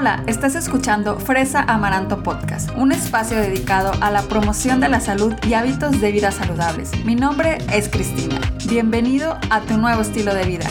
Hola, estás escuchando Fresa Amaranto Podcast, un espacio dedicado a la promoción de la salud y hábitos de vida saludables. Mi nombre es Cristina. Bienvenido a tu nuevo estilo de vida.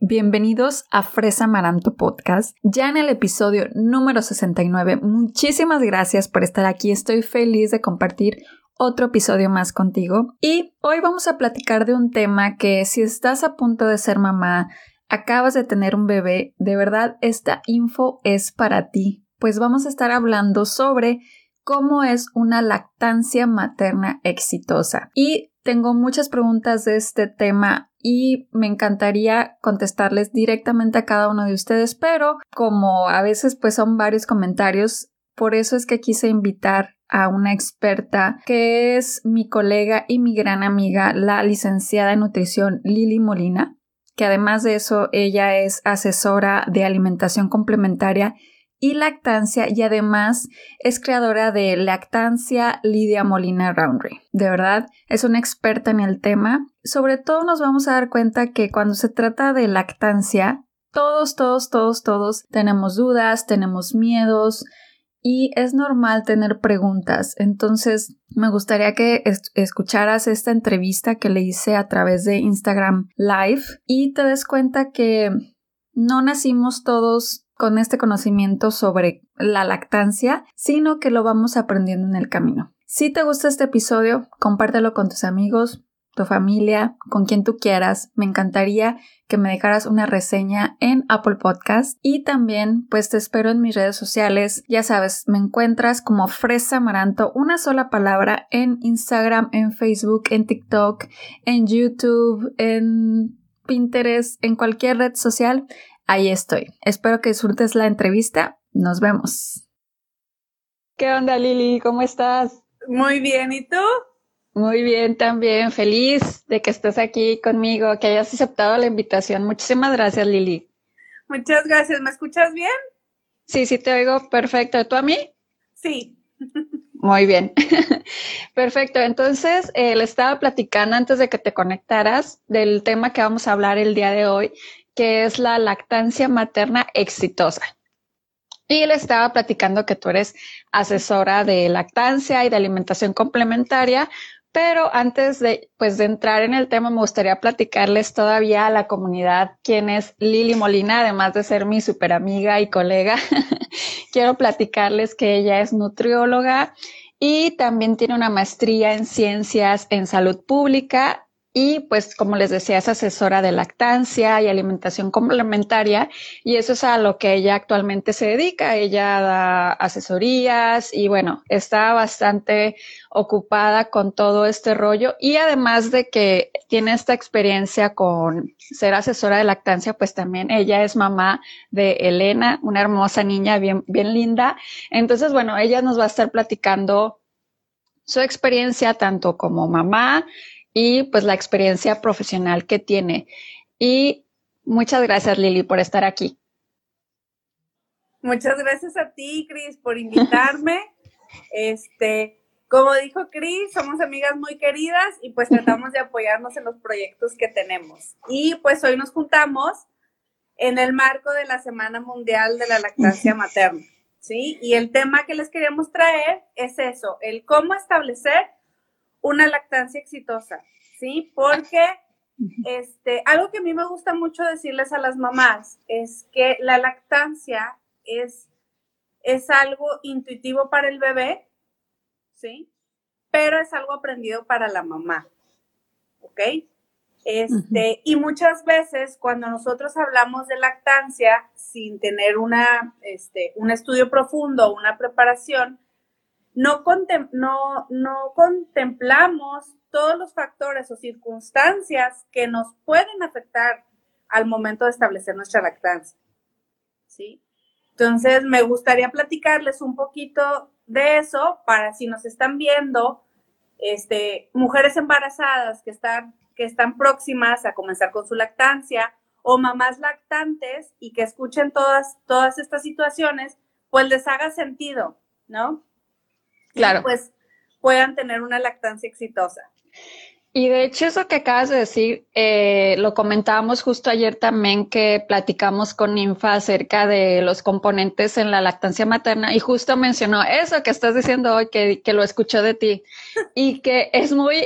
Bienvenidos a Fresa Amaranto Podcast. Ya en el episodio número 69, muchísimas gracias por estar aquí. Estoy feliz de compartir otro episodio más contigo y hoy vamos a platicar de un tema que si estás a punto de ser mamá, acabas de tener un bebé, de verdad esta info es para ti, pues vamos a estar hablando sobre cómo es una lactancia materna exitosa. Y tengo muchas preguntas de este tema y me encantaría contestarles directamente a cada uno de ustedes, pero como a veces pues son varios comentarios, por eso es que quise invitar a una experta que es mi colega y mi gran amiga, la licenciada en nutrición Lili Molina, que además de eso ella es asesora de alimentación complementaria y lactancia y además es creadora de Lactancia Lidia Molina Roundry. De verdad, es una experta en el tema. Sobre todo nos vamos a dar cuenta que cuando se trata de lactancia, todos, todos, todos, todos tenemos dudas, tenemos miedos, y es normal tener preguntas. Entonces, me gustaría que escucharas esta entrevista que le hice a través de Instagram Live y te des cuenta que no nacimos todos con este conocimiento sobre la lactancia, sino que lo vamos aprendiendo en el camino. Si te gusta este episodio, compártelo con tus amigos, tu familia, con quien tú quieras. Me encantaría que me dejaras una reseña en Apple Podcast y también pues te espero en mis redes sociales. Ya sabes, me encuentras como Fresa Amaranto, una sola palabra en Instagram, en Facebook, en TikTok, en YouTube, en Pinterest, en cualquier red social. Ahí estoy. Espero que disfrutes la entrevista. Nos vemos. ¿Qué onda, Lili? ¿Cómo estás? Muy bien, ¿y tú? Muy bien, también feliz de que estés aquí conmigo, que hayas aceptado la invitación. Muchísimas gracias, Lili. Muchas gracias. ¿Me escuchas bien? Sí, sí, te oigo perfecto. ¿Tú a mí? Sí. Muy bien. Perfecto. Entonces, eh, le estaba platicando antes de que te conectaras del tema que vamos a hablar el día de hoy, que es la lactancia materna exitosa. Y le estaba platicando que tú eres asesora de lactancia y de alimentación complementaria, pero antes de, pues, de entrar en el tema, me gustaría platicarles todavía a la comunidad quién es Lili Molina, además de ser mi super amiga y colega. Quiero platicarles que ella es nutrióloga y también tiene una maestría en ciencias en salud pública y pues como les decía es asesora de lactancia y alimentación complementaria y eso es a lo que ella actualmente se dedica. Ella da asesorías y bueno, está bastante ocupada con todo este rollo y además de que tiene esta experiencia con ser asesora de lactancia, pues también ella es mamá de Elena, una hermosa niña bien, bien linda. Entonces, bueno, ella nos va a estar platicando su experiencia tanto como mamá, y pues la experiencia profesional que tiene. Y muchas gracias Lili por estar aquí. Muchas gracias a ti, Cris, por invitarme. este, como dijo Cris, somos amigas muy queridas y pues tratamos de apoyarnos en los proyectos que tenemos. Y pues hoy nos juntamos en el marco de la Semana Mundial de la Lactancia Materna, ¿sí? Y el tema que les queríamos traer es eso, el cómo establecer una lactancia exitosa, ¿sí? Porque este, algo que a mí me gusta mucho decirles a las mamás es que la lactancia es, es algo intuitivo para el bebé, ¿sí? Pero es algo aprendido para la mamá, ¿ok? Este, Y muchas veces cuando nosotros hablamos de lactancia sin tener una, este, un estudio profundo, una preparación, no, no, no contemplamos todos los factores o circunstancias que nos pueden afectar al momento de establecer nuestra lactancia. ¿Sí? Entonces, me gustaría platicarles un poquito de eso para si nos están viendo, este, mujeres embarazadas que están, que están próximas a comenzar con su lactancia o mamás lactantes y que escuchen todas, todas estas situaciones, pues les haga sentido, ¿no? Pues puedan tener una lactancia exitosa. Y de hecho eso que acabas de decir, eh, lo comentábamos justo ayer también que platicamos con Ninfa acerca de los componentes en la lactancia materna y justo mencionó eso que estás diciendo hoy, que, que lo escuchó de ti y que es muy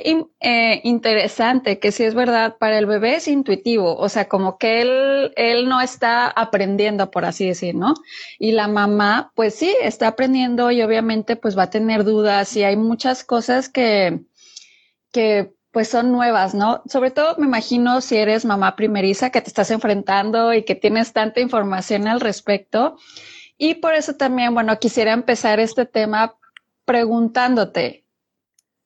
eh, interesante, que si es verdad, para el bebé es intuitivo, o sea, como que él, él no está aprendiendo, por así decir, ¿no? Y la mamá, pues sí, está aprendiendo y obviamente pues va a tener dudas y hay muchas cosas que, que pues son nuevas, ¿no? Sobre todo me imagino si eres mamá primeriza que te estás enfrentando y que tienes tanta información al respecto. Y por eso también, bueno, quisiera empezar este tema preguntándote,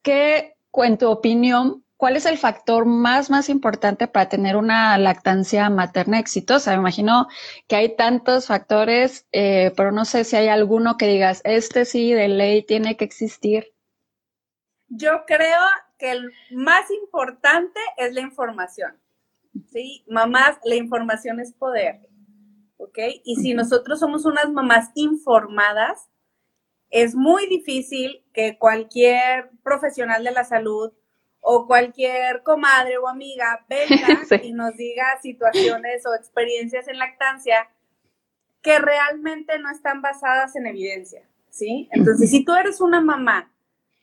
¿qué, en tu opinión, cuál es el factor más, más importante para tener una lactancia materna exitosa? Me imagino que hay tantos factores, eh, pero no sé si hay alguno que digas, este sí, de ley tiene que existir. Yo creo que el más importante es la información. ¿Sí? Mamás, la información es poder. ¿Ok? Y si nosotros somos unas mamás informadas, es muy difícil que cualquier profesional de la salud o cualquier comadre o amiga venga y nos diga situaciones o experiencias en lactancia que realmente no están basadas en evidencia, ¿sí? Entonces, si tú eres una mamá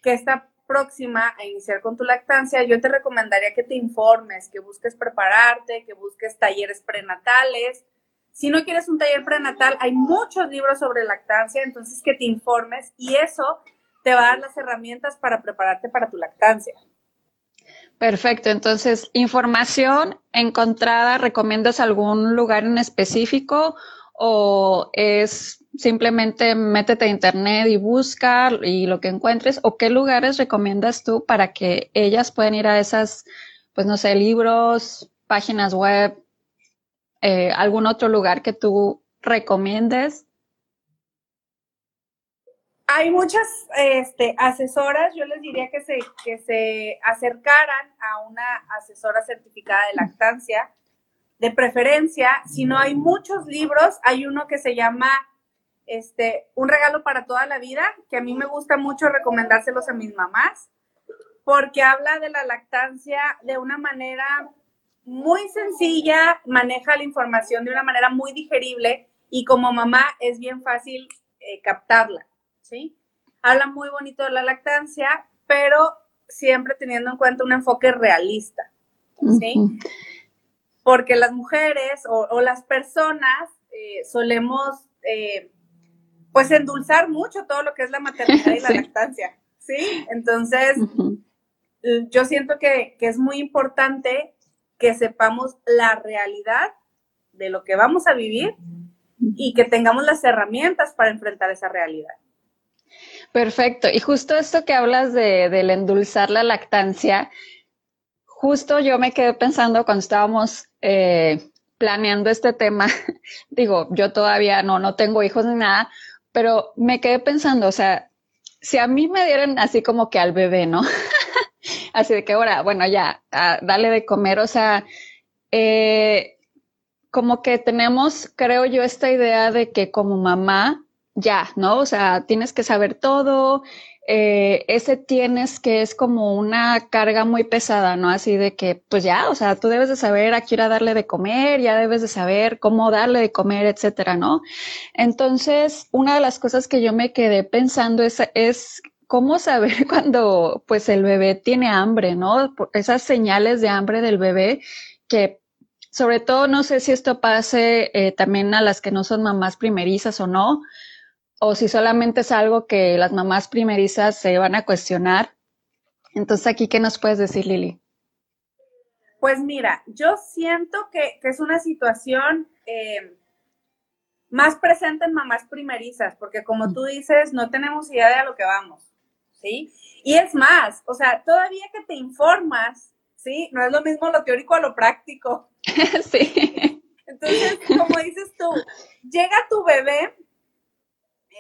que está próxima a iniciar con tu lactancia, yo te recomendaría que te informes, que busques prepararte, que busques talleres prenatales. Si no quieres un taller prenatal, hay muchos libros sobre lactancia, entonces que te informes y eso te va a dar las herramientas para prepararte para tu lactancia. Perfecto, entonces, información encontrada, ¿recomiendas algún lugar en específico o es simplemente métete a internet y busca y lo que encuentres, o qué lugares recomiendas tú para que ellas puedan ir a esas, pues no sé, libros, páginas web, eh, algún otro lugar que tú recomiendes. Hay muchas este, asesoras, yo les diría que se, que se acercaran a una asesora certificada de lactancia, de preferencia, si no hay muchos libros, hay uno que se llama este, un regalo para toda la vida, que a mí me gusta mucho recomendárselos a mis mamás, porque habla de la lactancia de una manera muy sencilla, maneja la información de una manera muy digerible y como mamá es bien fácil eh, captarla, ¿sí? Habla muy bonito de la lactancia, pero siempre teniendo en cuenta un enfoque realista, ¿sí? Porque las mujeres o, las personas eh, solemos eh, pues endulzar mucho todo lo que es la maternidad y la lactancia, ¿sí? Entonces, yo siento que, es muy importante que sepamos la realidad de lo que vamos a vivir y que tengamos las herramientas para enfrentar esa realidad. Perfecto. Y justo esto que hablas de, del endulzar la lactancia, justo yo me quedé pensando cuando estábamos eh, planeando este tema, digo, yo todavía no, no tengo hijos ni nada, pero me quedé pensando, o sea, si a mí me dieran así como que al bebé, ¿no? así de que ahora, bueno, ya, dale de comer, o sea, eh, como que tenemos, creo yo, esta idea de que como mamá, ya, ¿no? O sea, tienes que saber todo, eh, ese tienes que es como una carga muy pesada, ¿no? Así de que, pues ya, o sea, tú debes de saber a qué a darle de comer, ya debes de saber cómo darle de comer, etcétera, ¿no? Entonces, una de las cosas que yo me quedé pensando es, es cómo saber cuando, pues, el bebé tiene hambre, ¿no? Esas señales de hambre del bebé que sobre todo no sé si esto pase eh, también a las que no son mamás primerizas o no, o si solamente es algo que las mamás primerizas se van a cuestionar. Entonces, aquí, ¿qué nos puedes decir, Lili? Pues mira, yo siento que, es una situación eh, más presente en mamás primerizas, porque como tú dices, no tenemos idea de a lo que vamos, ¿sí? Y es más, o sea, todavía que te informas, ¿sí? No es lo mismo lo teórico a lo práctico. sí. Entonces, como dices tú, llega tu bebé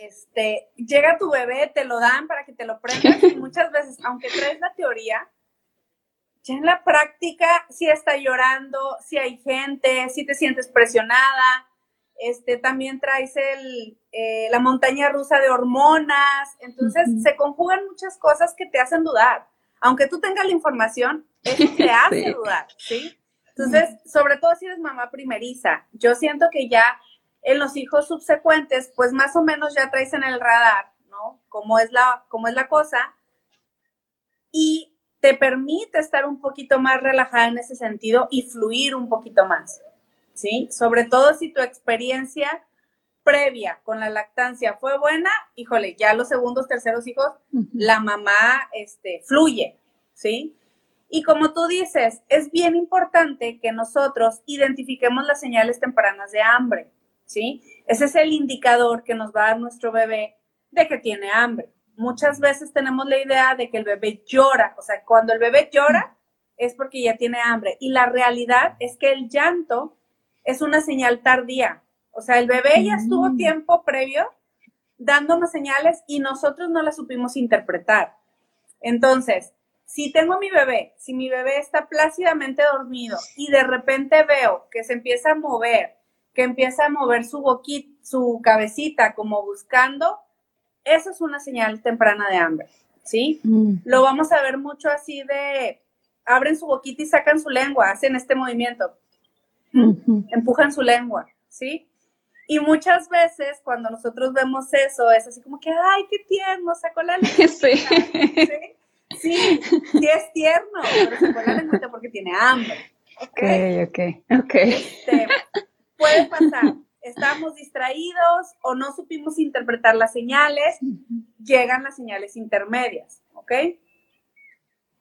este, llega tu bebé, te lo dan para que te lo prendas y muchas veces, aunque traes la teoría, ya en la práctica si está llorando, si hay gente, si te sientes presionada, este, también traes el, eh, la montaña rusa de hormonas, entonces se conjugan muchas cosas que te hacen dudar. Aunque tú tengas la información, Eso te hace dudar, ¿sí? Entonces, sobre todo si eres mamá primeriza, yo siento que ya en los hijos subsecuentes, pues más o menos ya traes en el radar, ¿no? Cómo es la, cómo es la cosa. Y te permite estar un poquito más relajada en ese sentido y fluir un poquito más, ¿sí? Sobre todo si tu experiencia previa con la lactancia fue buena, híjole, ya los segundos, terceros hijos, la mamá este, fluye, ¿sí? Y como tú dices, es bien importante que nosotros identifiquemos las señales tempranas de hambre, ¿sí? Ese es el indicador que nos va a dar nuestro bebé de que tiene hambre. Muchas veces tenemos la idea de que el bebé llora, o sea, cuando el bebé llora es porque ya tiene hambre. Y la realidad es que el llanto es una señal tardía. O sea, el bebé ya estuvo mm. tiempo previo dándonos señales y nosotros no las supimos interpretar. Entonces, si tengo a mi bebé, si mi bebé está plácidamente dormido y de repente veo que se empieza a mover, que empieza a mover su boquita, su cabecita como buscando, eso es una señal temprana de hambre, ¿sí? Mm. Lo vamos a ver mucho así de, abren su boquita y sacan su lengua, hacen este movimiento, empujan su lengua, ¿sí? Y muchas veces cuando nosotros vemos eso, es así como que, ay, qué tierno, sacó la lengua. Sí. ¿sí? Sí, sí es tierno, pero sacó la lengua porque tiene hambre. Ok, ok, ok. Este, puede pasar. Estamos distraídos o no supimos interpretar las señales, llegan las señales intermedias, ¿ok?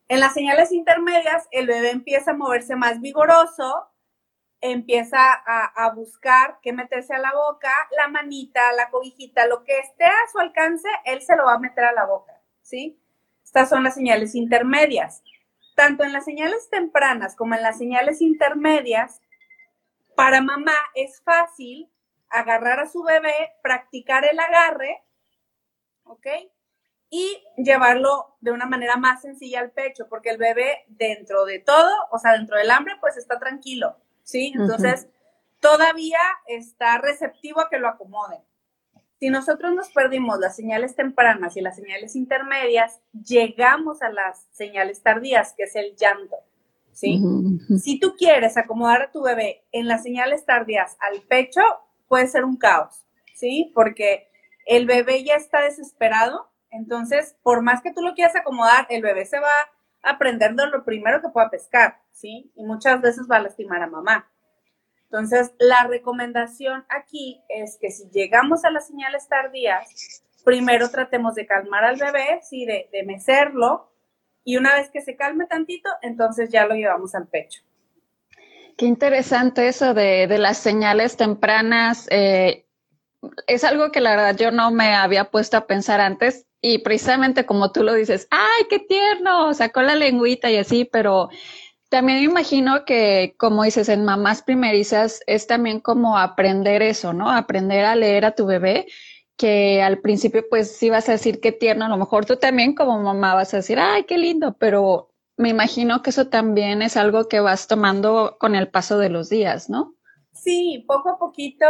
En las señales intermedias, el bebé empieza a moverse más vigoroso, empieza a, buscar qué meterse a la boca, la manita, la cobijita, lo que esté a su alcance, él se lo va a meter a la boca, ¿sí? Estas son las señales intermedias. Tanto en las señales tempranas como en las señales intermedias, para mamá es fácil agarrar a su bebé, practicar el agarre, ¿ok? Y llevarlo de una manera más sencilla al pecho, porque el bebé dentro de todo, o sea, dentro del hambre, pues está tranquilo ¿sí? Entonces, todavía está receptivo a que lo acomoden. Si nosotros nos perdimos las señales tempranas y las señales intermedias, llegamos a las señales tardías, que es el llanto, ¿sí? Si tú quieres acomodar a tu bebé en las señales tardías al pecho, puede ser un caos, ¿sí? Porque el bebé ya está desesperado, entonces, por más que tú lo quieras acomodar, el bebé se va aprendiendo lo primero que pueda pescar, ¿sí? Y muchas veces va a lastimar a mamá. Entonces, la recomendación aquí es que si llegamos a las señales tardías, primero tratemos de calmar al bebé, sí, de, de mecerlo, y una vez que se calme tantito, entonces ya lo llevamos al pecho. Qué interesante eso de, las señales tempranas. Eh, es algo que la verdad yo no me había puesto a pensar antes y precisamente como tú lo dices, ¡ay, qué tierno! Sacó la lengüita y así, pero también me imagino que, como dices, en mamás primerizas es también como aprender eso, ¿no? Aprender a leer a tu bebé, que al principio pues sí vas a decir qué tierno, a lo mejor tú también como mamá vas a decir, ¡ay, qué lindo! Pero me imagino que eso también es algo que vas tomando con el paso de los días, ¿no? Sí, poco a poquito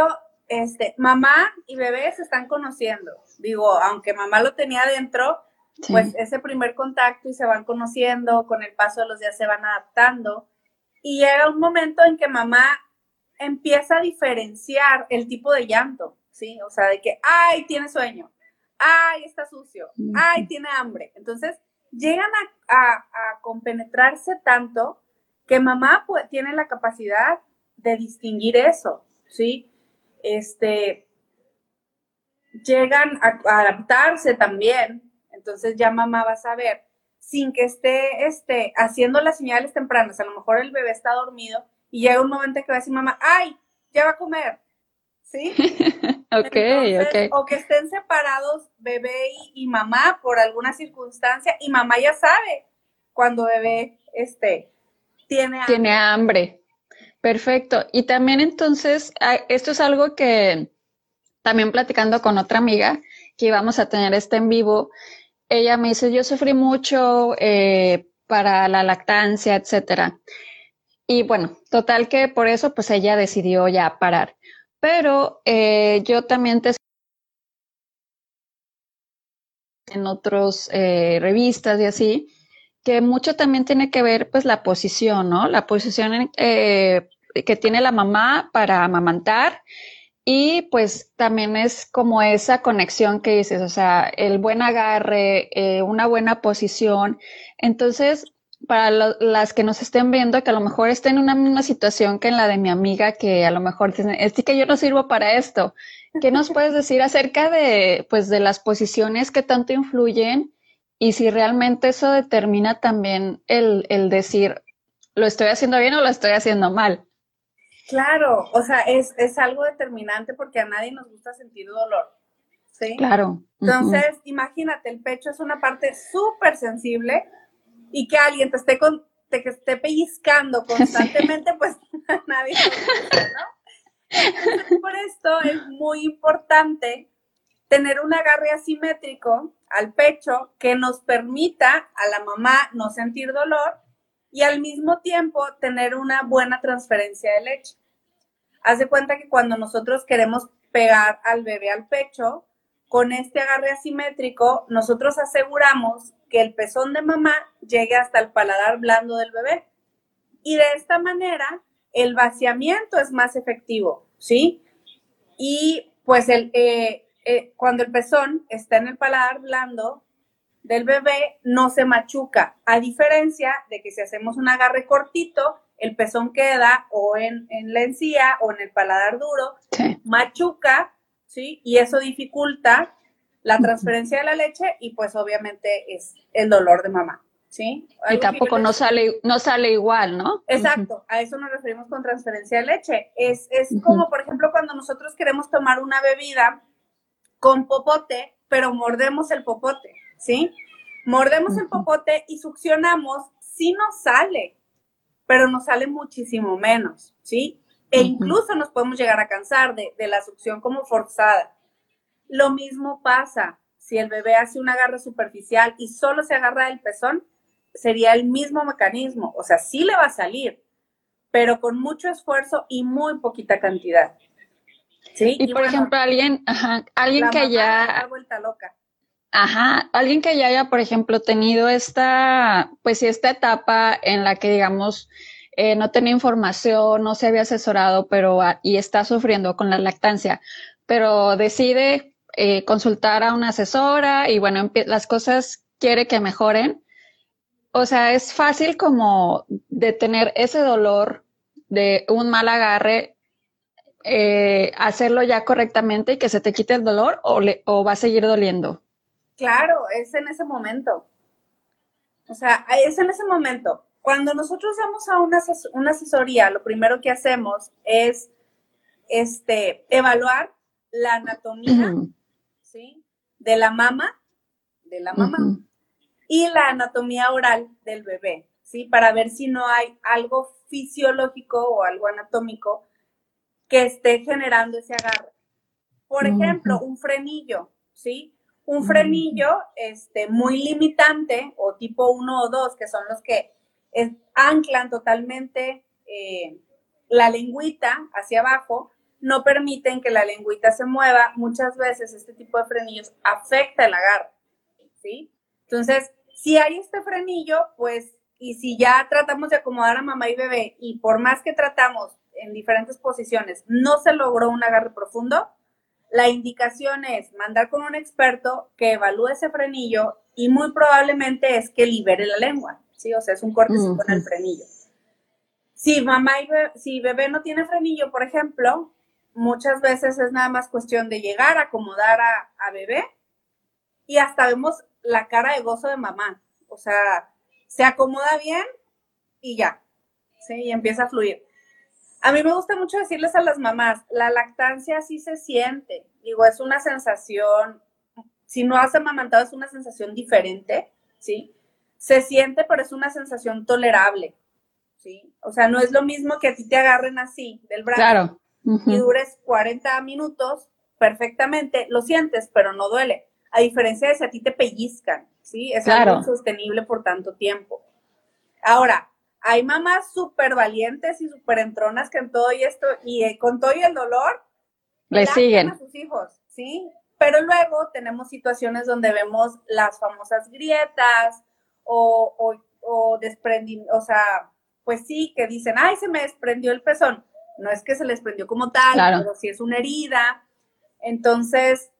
este, mamá y bebé se están conociendo. Digo, aunque mamá lo tenía adentro, pues ese primer contacto y se van conociendo, con el paso de los días se van adaptando. Y llega un momento en que mamá empieza a diferenciar el tipo de llanto, ¿sí? O sea, de que, ay, tiene sueño, ay, está sucio, ay, tiene hambre. Entonces, llegan a, a compenetrarse tanto que mamá pues, tiene la capacidad de distinguir eso, ¿sí? este, llegan a, adaptarse también. Entonces ya mamá va a saber, sin que esté este, haciendo las señales tempranas, a lo mejor el bebé está dormido y llega un momento que va a decir mamá, ay, ya va a comer. ¿Sí? ok, ok. O que estén separados bebé y, mamá por alguna circunstancia y mamá ya sabe cuando bebé este, tiene hambre. Tiene hambre. Perfecto. Y también entonces, esto es algo que también platicando con otra amiga que íbamos a tener este en vivo, ella me dice, yo sufrí mucho eh, para la lactancia, etcétera. Y bueno, total que por eso pues ella decidió ya parar. Pero eh, yo también te en otras eh, revistas y así, que mucho también tiene que ver pues la posición, ¿no? La posición eh, que tiene la mamá para amamantar y pues también es como esa conexión que dices, o sea, el buen agarre, una buena posición. Entonces, para las que nos estén viendo, que a lo mejor estén en una misma situación que en la de mi amiga, que a lo mejor dicen, es que yo no sirvo para esto. ¿Qué nos puedes decir acerca de, pues, de las posiciones que tanto influyen y si realmente eso determina también el, el decir, lo estoy haciendo bien o lo estoy haciendo mal? Claro, o sea, es, es algo determinante porque a nadie nos gusta sentir dolor. ¿Sí? Claro. Entonces, imagínate, el pecho es una parte súper sensible y que alguien te esté, con, te, que esté pellizcando constantemente, pues nadie gusta, ¿no? por esto es muy importante tener un agarre asimétrico al pecho que nos permita a la mamá no sentir dolor y al mismo tiempo tener una buena transferencia de leche. Haz de cuenta que cuando nosotros queremos pegar al bebé al pecho, con este agarre asimétrico, nosotros aseguramos que el pezón de mamá llegue hasta el paladar blando del bebé. Y de esta manera, el vaciamiento es más efectivo, ¿sí? Y pues el, eh, eh, cuando el pezón está en el paladar blando, del bebé no se machuca, a diferencia de que si hacemos un agarre cortito, el pezón queda o en, la encía o en el paladar duro, machuca, ¿sí? Y eso dificulta la transferencia de la leche y pues obviamente es el dolor de mamá, ¿sí? y tampoco no sale, no sale igual, ¿no? Exacto, a eso nos referimos con transferencia de leche. Es, es como, por ejemplo, cuando nosotros queremos tomar una bebida con popote, pero mordemos el popote. ¿sí? Mordemos el popote y succionamos, sí nos sale, pero nos sale muchísimo menos, ¿sí? E incluso nos podemos llegar a cansar de, la succión como forzada. Lo mismo pasa si el bebé hace un agarre superficial y solo se agarra el pezón, sería el mismo mecanismo, o sea, sí le va a salir, pero con mucho esfuerzo y muy poquita cantidad. ¿Sí? Y, por ejemplo, alguien, alguien que ya... vuelta loca. Ajá, alguien que ya haya, por ejemplo, tenido esta, pues sí, esta etapa en la que, digamos, eh, no tenía información, no se había asesorado, pero y está sufriendo con la lactancia, pero decide eh, consultar a una asesora y bueno, las cosas quiere que mejoren. O sea, es fácil como detener ese dolor de un mal agarre, eh, hacerlo ya correctamente y que se te quite el dolor o, le, o va a seguir doliendo. Claro, es en ese momento. O sea, es en ese momento. Cuando nosotros vamos a una, una asesoría, lo primero que hacemos es este, evaluar la anatomía, ¿sí? De la mama, de la mamá, y la anatomía oral del bebé, ¿sí? Para ver si no hay algo fisiológico o algo anatómico que esté generando ese agarre. Por ejemplo, un frenillo, ¿sí? un frenillo este, muy limitante o tipo 1 o 2, que son los que anclan totalmente eh, la lengüita hacia abajo, no permiten que la lengüita se mueva. Muchas veces este tipo de frenillos afecta el agarre, ¿sí? Entonces, si hay este frenillo, pues, y si ya tratamos de acomodar a mamá y bebé y por más que tratamos en diferentes posiciones, no se logró un agarre profundo, la indicación es mandar con un experto que evalúe ese frenillo y muy probablemente es que libere la lengua, ¿sí? O sea, es un cortecito con el frenillo. Si mamá y bebé, si bebé no tiene frenillo, por ejemplo, muchas veces es nada más cuestión de llegar a acomodar a, a bebé y hasta vemos la cara de gozo de mamá. O sea, se acomoda bien y ya, ¿sí? Y empieza a fluir. A mí me gusta mucho decirles a las mamás, la lactancia sí se siente. Digo, es una sensación, si no has amamantado es una sensación diferente, ¿sí? Se siente, pero es una sensación tolerable, ¿sí? O sea, no es lo mismo que a ti te agarren así del brazo y dures 40 minutos perfectamente, lo sientes, pero no duele. A diferencia de si a ti te pellizcan, ¿sí? Es algo insostenible por tanto tiempo. Ahora, hay mamás súper valientes y súper entronas que en todo y esto, y eh, con todo y el dolor, le siguen a sus hijos, ¿sí? Pero luego tenemos situaciones donde vemos las famosas grietas o, o desprendimiento, o sea, pues sí, que dicen, ay, se me desprendió el pezón. No es que se les prendió como tal, pero sí es una herida. Entonces,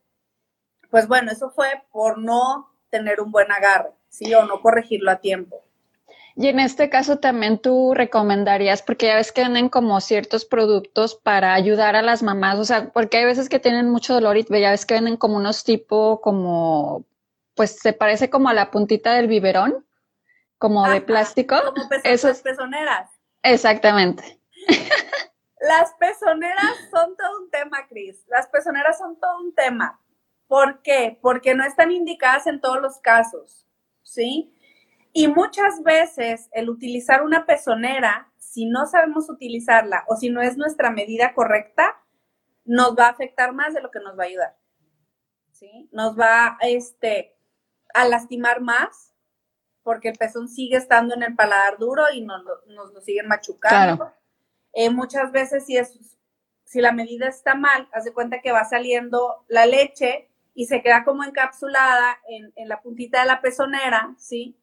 pues bueno, eso fue por no tener un buen agarre, ¿sí? O no corregirlo a tiempo. Y en este caso también tú recomendarías, porque ya ves que venden como ciertos productos para ayudar a las mamás, o sea, porque hay veces que tienen mucho dolor y ya ves que venden como unos tipo como, pues se parece como a la puntita del biberón, como de plástico. Como Esos... pezoneras. Exactamente. Las pezoneras son todo un tema, Cris. Las pezoneras son todo un tema. ¿Por qué? Porque no están indicadas en todos los casos, ¿sí? Y muchas veces el utilizar una pezonera, si no sabemos utilizarla o si no es nuestra medida correcta, nos va a afectar más de lo que nos va a ayudar, ¿sí? Nos va este, a lastimar más porque el pezón sigue estando en el paladar duro y nos, nos lo siguen machucando. Eh, muchas veces si, es, si la medida está mal, haz de cuenta que va saliendo la leche y se queda como encapsulada en, en la puntita de la pezonera, ¿sí?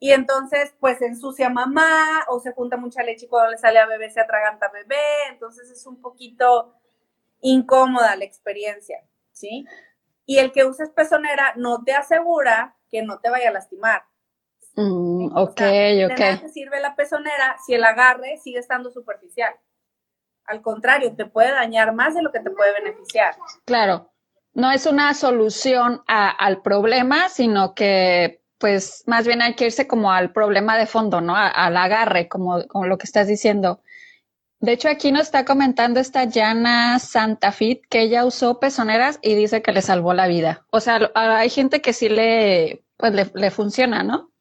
Y entonces, pues ensucia mamá o se junta mucha leche y cuando le sale a bebé se atraganta a bebé. Entonces es un poquito incómoda la experiencia, ¿sí? Y el que uses pezonera no te asegura que no te vaya a lastimar. Mm, ok, ok. sirve la pezonera si el agarre sigue estando superficial. Al contrario, te puede dañar más de lo que te puede beneficiar. Claro, no es una solución al problema, sino que pues más bien hay que irse como al problema de fondo, ¿no? al agarre, como, como lo que estás diciendo. De hecho, aquí nos está comentando esta Yana Santafit que ella usó pezoneras y dice que le salvó la vida. O sea, hay gente que sí le, pues le, le funciona, ¿no?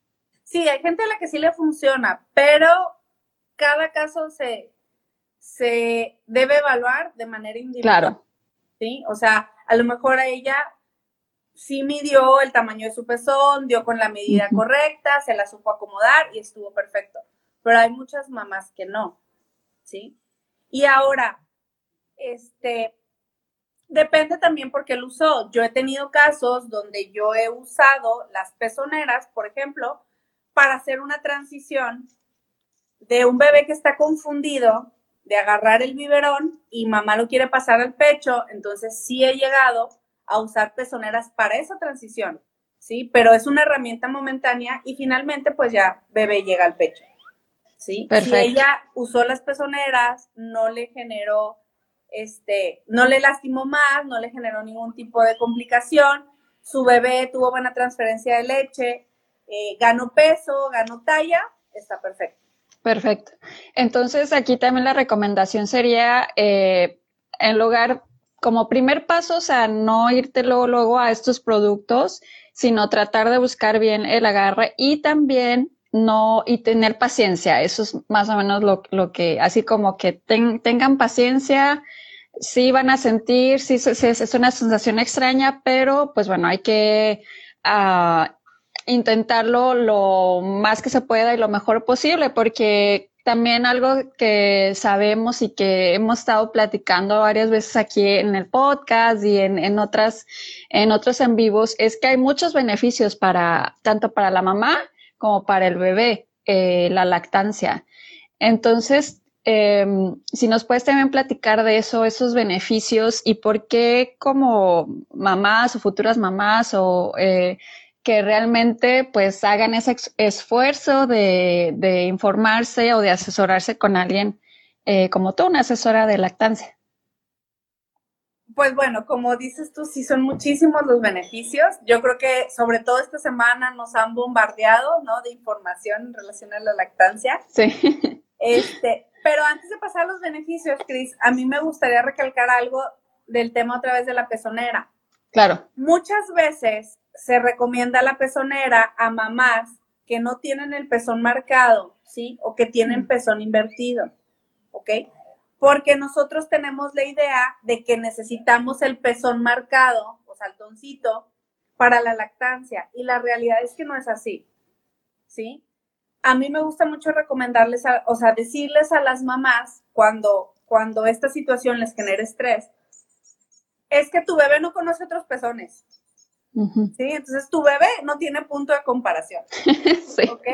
Sí, hay gente a la que sí le funciona, pero cada caso se, se debe evaluar de manera individual. Claro. ¿Sí? O sea, a lo mejor a ella sí midió el tamaño de su pezón, dio con la medida correcta, se la supo acomodar y estuvo perfecto. Pero hay muchas mamás que no, ¿sí? Y ahora, este, depende también porque él usó. Yo he tenido casos donde yo he usado las pezoneras, por ejemplo, para hacer una transición de un bebé que está confundido de agarrar el biberón y mamá lo quiere pasar al pecho, entonces sí he llegado a usar pezoneras para esa transición, ¿sí? Pero es una herramienta momentánea y finalmente pues ya bebé llega al pecho, ¿sí? Si ella usó las pezoneras, no le generó, este, no le lastimó más, no le generó ningún tipo de complicación, su bebé tuvo buena transferencia de leche, eh, ganó peso, ganó talla, está perfecto. Perfecto. Entonces aquí también la recomendación sería, eh, en lugar como primer paso, o sea, no irte luego, luego a estos productos, sino tratar de buscar bien el agarre y también no, y tener paciencia. Eso es más o menos lo, lo que, así como que tengan paciencia, sí van a sentir, sí, es una sensación extraña, pero pues bueno, hay que uh, intentarlo lo más que se pueda y lo mejor posible, porque también algo que sabemos y que hemos estado platicando varias veces aquí en el podcast y en, otras, en otros en vivos es que hay muchos beneficios para, tanto para la mamá como para el bebé, eh, la lactancia. Entonces, em, si nos puedes también platicar de eso, esos beneficios y por qué como mamás o futuras mamás o eh, que realmente pues hagan ese esfuerzo de, informarse o de asesorarse con alguien eh, como tú, una asesora de lactancia. Pues bueno, como dices tú, sí son muchísimos los beneficios. Yo creo que sobre todo esta semana nos han bombardeado, ¿no? De información en relación a la lactancia. Sí. Este, pero antes de pasar a los beneficios, Cris, a mí me gustaría recalcar algo del tema otra vez de la pezonera. Claro. Muchas veces se recomienda la pezonera a mamás que no tienen el pezón marcado, ¿sí? O que tienen pezón invertido, ¿ok? Porque nosotros tenemos la idea de que necesitamos el pezón marcado o saltoncito para la lactancia y la realidad es que no es así, ¿sí? A mí me gusta mucho recomendarles, o sea, decirles a las mamás cuando, cuando esta situación les genera estrés, es que tu bebé no conoce otros pezones, ¿sí? Entonces tu bebé no tiene punto de comparación, ¿ok?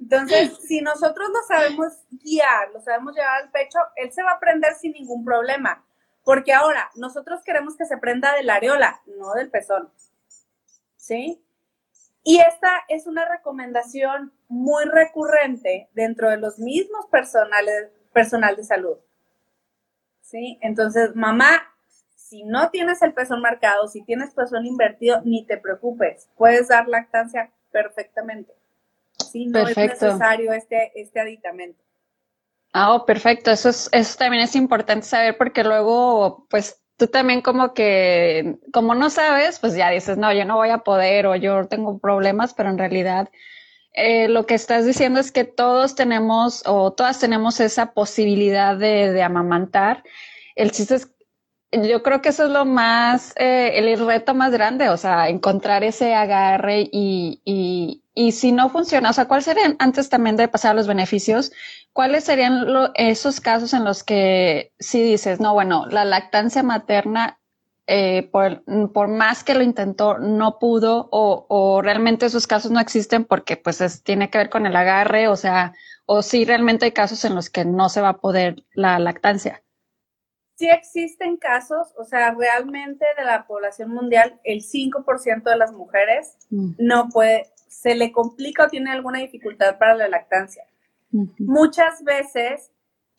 Entonces, si nosotros lo sabemos guiar, lo sabemos llevar al pecho, él se va a prender sin ningún problema. Porque ahora, nosotros queremos que se prenda de la areola, no del pezón. ¿Sí? Y esta es una recomendación muy recurrente dentro de los mismos personales, personal de salud. ¿Sí? Entonces, mamá, si no tienes el pezón marcado, si tienes pezón invertido, ni te preocupes, puedes dar lactancia perfectamente. No es necesario este, este aditamento. Ah, oh, perfecto. Eso, es, eso también es importante saber porque luego, pues tú también como que, como no sabes, pues ya dices, no, yo no voy a poder o yo tengo problemas, pero en realidad eh, lo que estás diciendo es que todos tenemos o todas tenemos esa posibilidad de, de amamantar. El chiste es yo creo que eso es lo más, eh, el reto más grande, o sea, encontrar ese agarre y, y, y si no funciona, o sea, ¿cuáles serían, antes también de pasar a los beneficios, cuáles serían esos casos en los que si dices, no, bueno, la lactancia materna, eh, por, por, más que lo intentó, no pudo o, o, realmente esos casos no existen porque pues es, tiene que ver con el agarre, o sea, o si realmente hay casos en los que no se va a poder la lactancia? Sí existen casos, o sea, realmente de la población mundial, el 5% de las mujeres mm. no puede, se le complica o tiene alguna dificultad para la lactancia. Muchas veces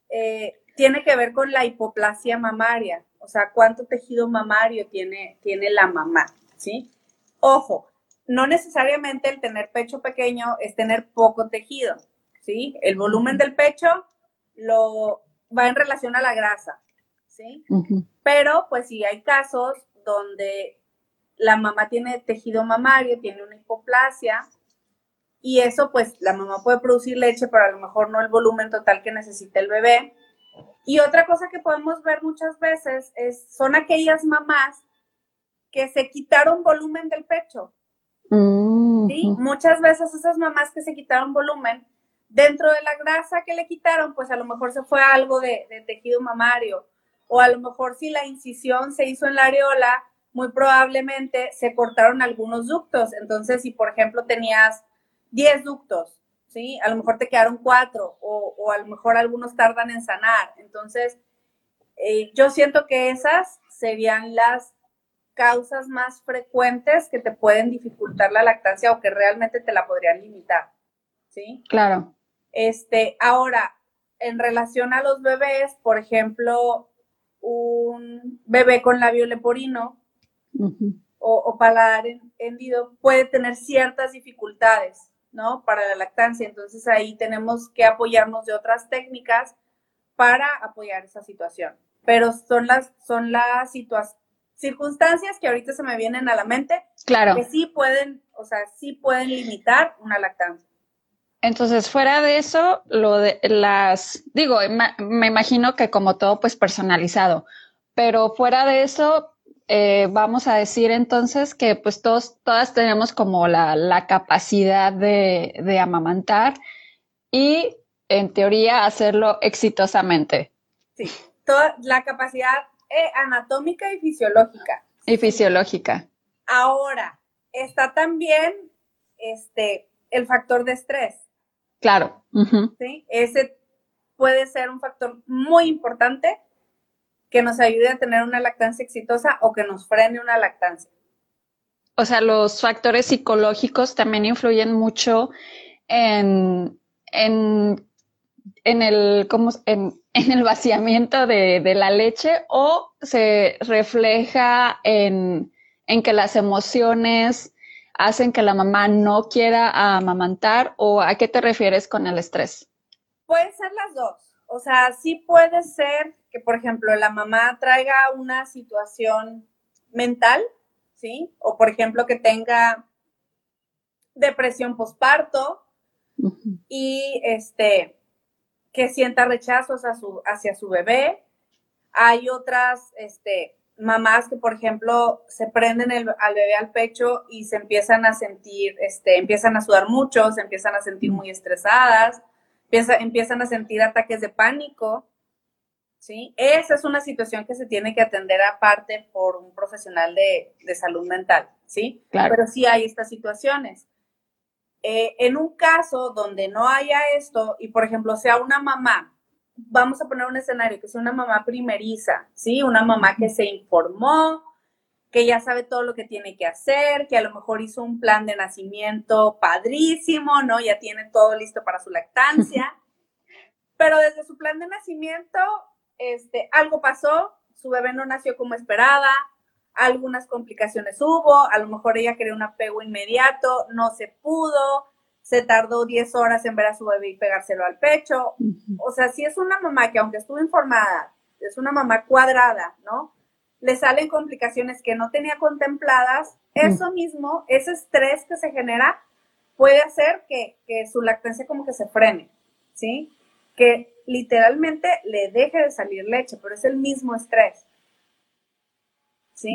eh, tiene que ver con la hipoplasia mamaria, o sea, cuánto tejido mamario tiene, tiene la mamá, ¿sí? Ojo, no necesariamente el tener pecho pequeño es tener poco tejido, ¿sí? El volumen del pecho lo va en relación a la grasa. ¿Sí? Pero pues sí hay casos donde la mamá tiene tejido mamario, tiene una hipoplasia y eso pues la mamá puede producir leche, pero a lo mejor no el volumen total que necesita el bebé. Y otra cosa que podemos ver muchas veces es, son aquellas mamás que se quitaron volumen del pecho. ¿sí? Muchas veces esas mamás que se quitaron volumen, dentro de la grasa que le quitaron, pues a lo mejor se fue algo de, de tejido mamario o a lo mejor si la incisión se hizo en la areola, muy probablemente se cortaron algunos ductos. Entonces, si por ejemplo tenías 10 ductos, ¿sí? A lo mejor te quedaron 4 o, a lo mejor algunos tardan en sanar. Entonces, eh, yo siento que esas serían las causas más frecuentes que te pueden dificultar la lactancia o que realmente te la podrían limitar, ¿sí? Claro. Este, ahora, en relación a los bebés, por ejemplo, un bebé con labio leporino o, paladar hendido puede tener ciertas dificultades, ¿no? Para la lactancia. Entonces ahí tenemos que apoyarnos de otras técnicas para apoyar esa situación. Pero son las, son las circunstancias que ahorita se me vienen a la mente claro. que sí pueden, o sea, sí pueden limitar una lactancia. Entonces, fuera de eso, lo de las, digo, me imagino que como todo, pues personalizado, pero fuera de eso, eh, vamos a decir entonces que pues todos, todas tenemos como la, capacidad de, amamantar y en teoría hacerlo exitosamente. Sí, toda la capacidad eh, anatómica y fisiológica. Y fisiológica. Ahora, está también este, el factor de estrés. Claro. ¿sí? Ese puede ser un factor muy importante que nos ayude a tener una lactancia exitosa o que nos frene una lactancia. O sea, los factores psicológicos también influyen mucho en, en, en el, ¿cómo, en, en, el vaciamiento de, de, la leche o se refleja en, en que las emociones hacen que la mamá no quiera amamantar o a qué te refieres con el estrés? Pueden ser las dos. O sea, sí puede ser que, por ejemplo, la mamá traiga una situación mental, ¿sí? O, por ejemplo, que tenga depresión posparto y este que sienta rechazos su, hacia su bebé. Hay otras este, mamás que, por ejemplo, se prenden el, al bebé al pecho y se empiezan a sentir, este, empiezan a sudar mucho, se empiezan a sentir muy estresadas, empiezan a sentir ataques de pánico, ¿sí? Esa es una situación que se tiene que atender aparte por un profesional de, salud mental, ¿sí? Claro. Pero sí hay estas situaciones. eh, en un caso donde no haya esto y, por ejemplo, sea una mamá, vamos a poner un escenario que sea una mamá primeriza, ¿sí? Una mamá que se informó, que ya sabe todo lo que tiene que hacer, que a lo mejor hizo un plan de nacimiento padrísimo, ¿no? Ya tiene todo listo para su lactancia. Pero desde su plan de nacimiento, este, algo pasó, su bebé no nació como esperaba, algunas complicaciones hubo, a lo mejor ella quería un apego inmediato, no se pudo, se tardó 10 horas en ver a su bebé y pegárselo al pecho. O sea, si es una mamá que aunque estuvo informada, es una mamá cuadrada, ¿no? Le salen complicaciones que no tenía contempladas, eso mismo, ese estrés que se genera, puede hacer que, que su lactancia como que se frene, ¿sí? Que literalmente le deje de salir leche, pero es el mismo estrés.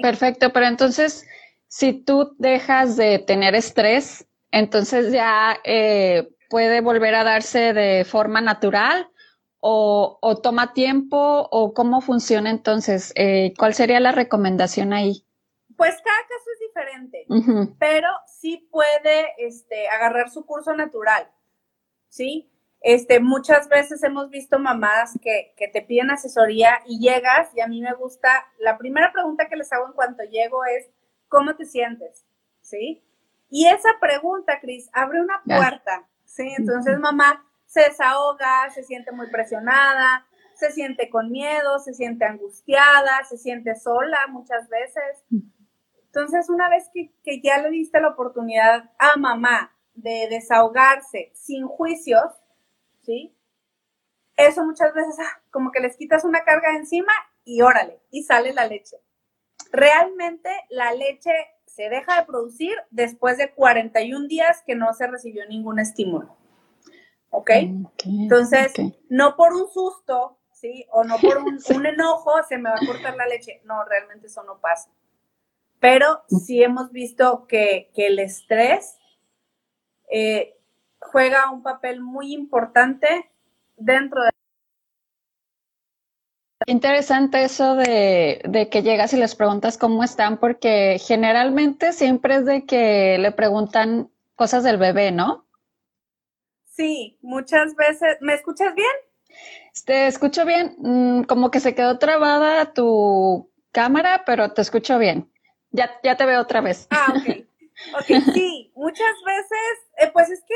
Perfecto, pero entonces, si tú dejas de tener estrés, entonces ya eh, puede volver a darse de forma natural o, toma tiempo o cómo funciona entonces. Eh, ¿Cuál sería la recomendación ahí? Pues cada caso es diferente, pero sí puede este, agarrar su curso natural, ¿sí? Este, muchas veces hemos visto mamás que, te piden asesoría y llegas y a mí me gusta, la primera pregunta que les hago en cuanto llego es, ¿cómo te sientes? ¿Sí? Y esa pregunta, Cris, abre una puerta, ¿sí? Entonces mamá se desahoga, se siente muy presionada, se siente con miedo, se siente angustiada, se siente sola muchas veces. Entonces, una vez que, que ya le diste la oportunidad a mamá de desahogarse sin juicios, ¿sí? Eso muchas veces ah, como que les quitas una carga encima y órale, y sale la leche. Realmente la leche se deja de producir después de 41 días que no se recibió ningún estímulo. ¿Ok? Entonces, no por un susto, ¿sí? O no por un, enojo se me va a cortar la leche. No, realmente eso no pasa. Pero sí hemos visto que, el estrés eh, juega un papel muy importante dentro de... Interesante eso de, de, que llegas y les preguntas cómo están, porque generalmente siempre es de que le preguntan cosas del bebé, ¿no? Sí, muchas veces. ¿Me escuchas bien? Te escucho bien, mm, como que se quedó trabada tu cámara, pero te escucho bien. Ya, ya te veo otra vez. Ah, ok. Ok, sí, muchas veces, eh, pues es que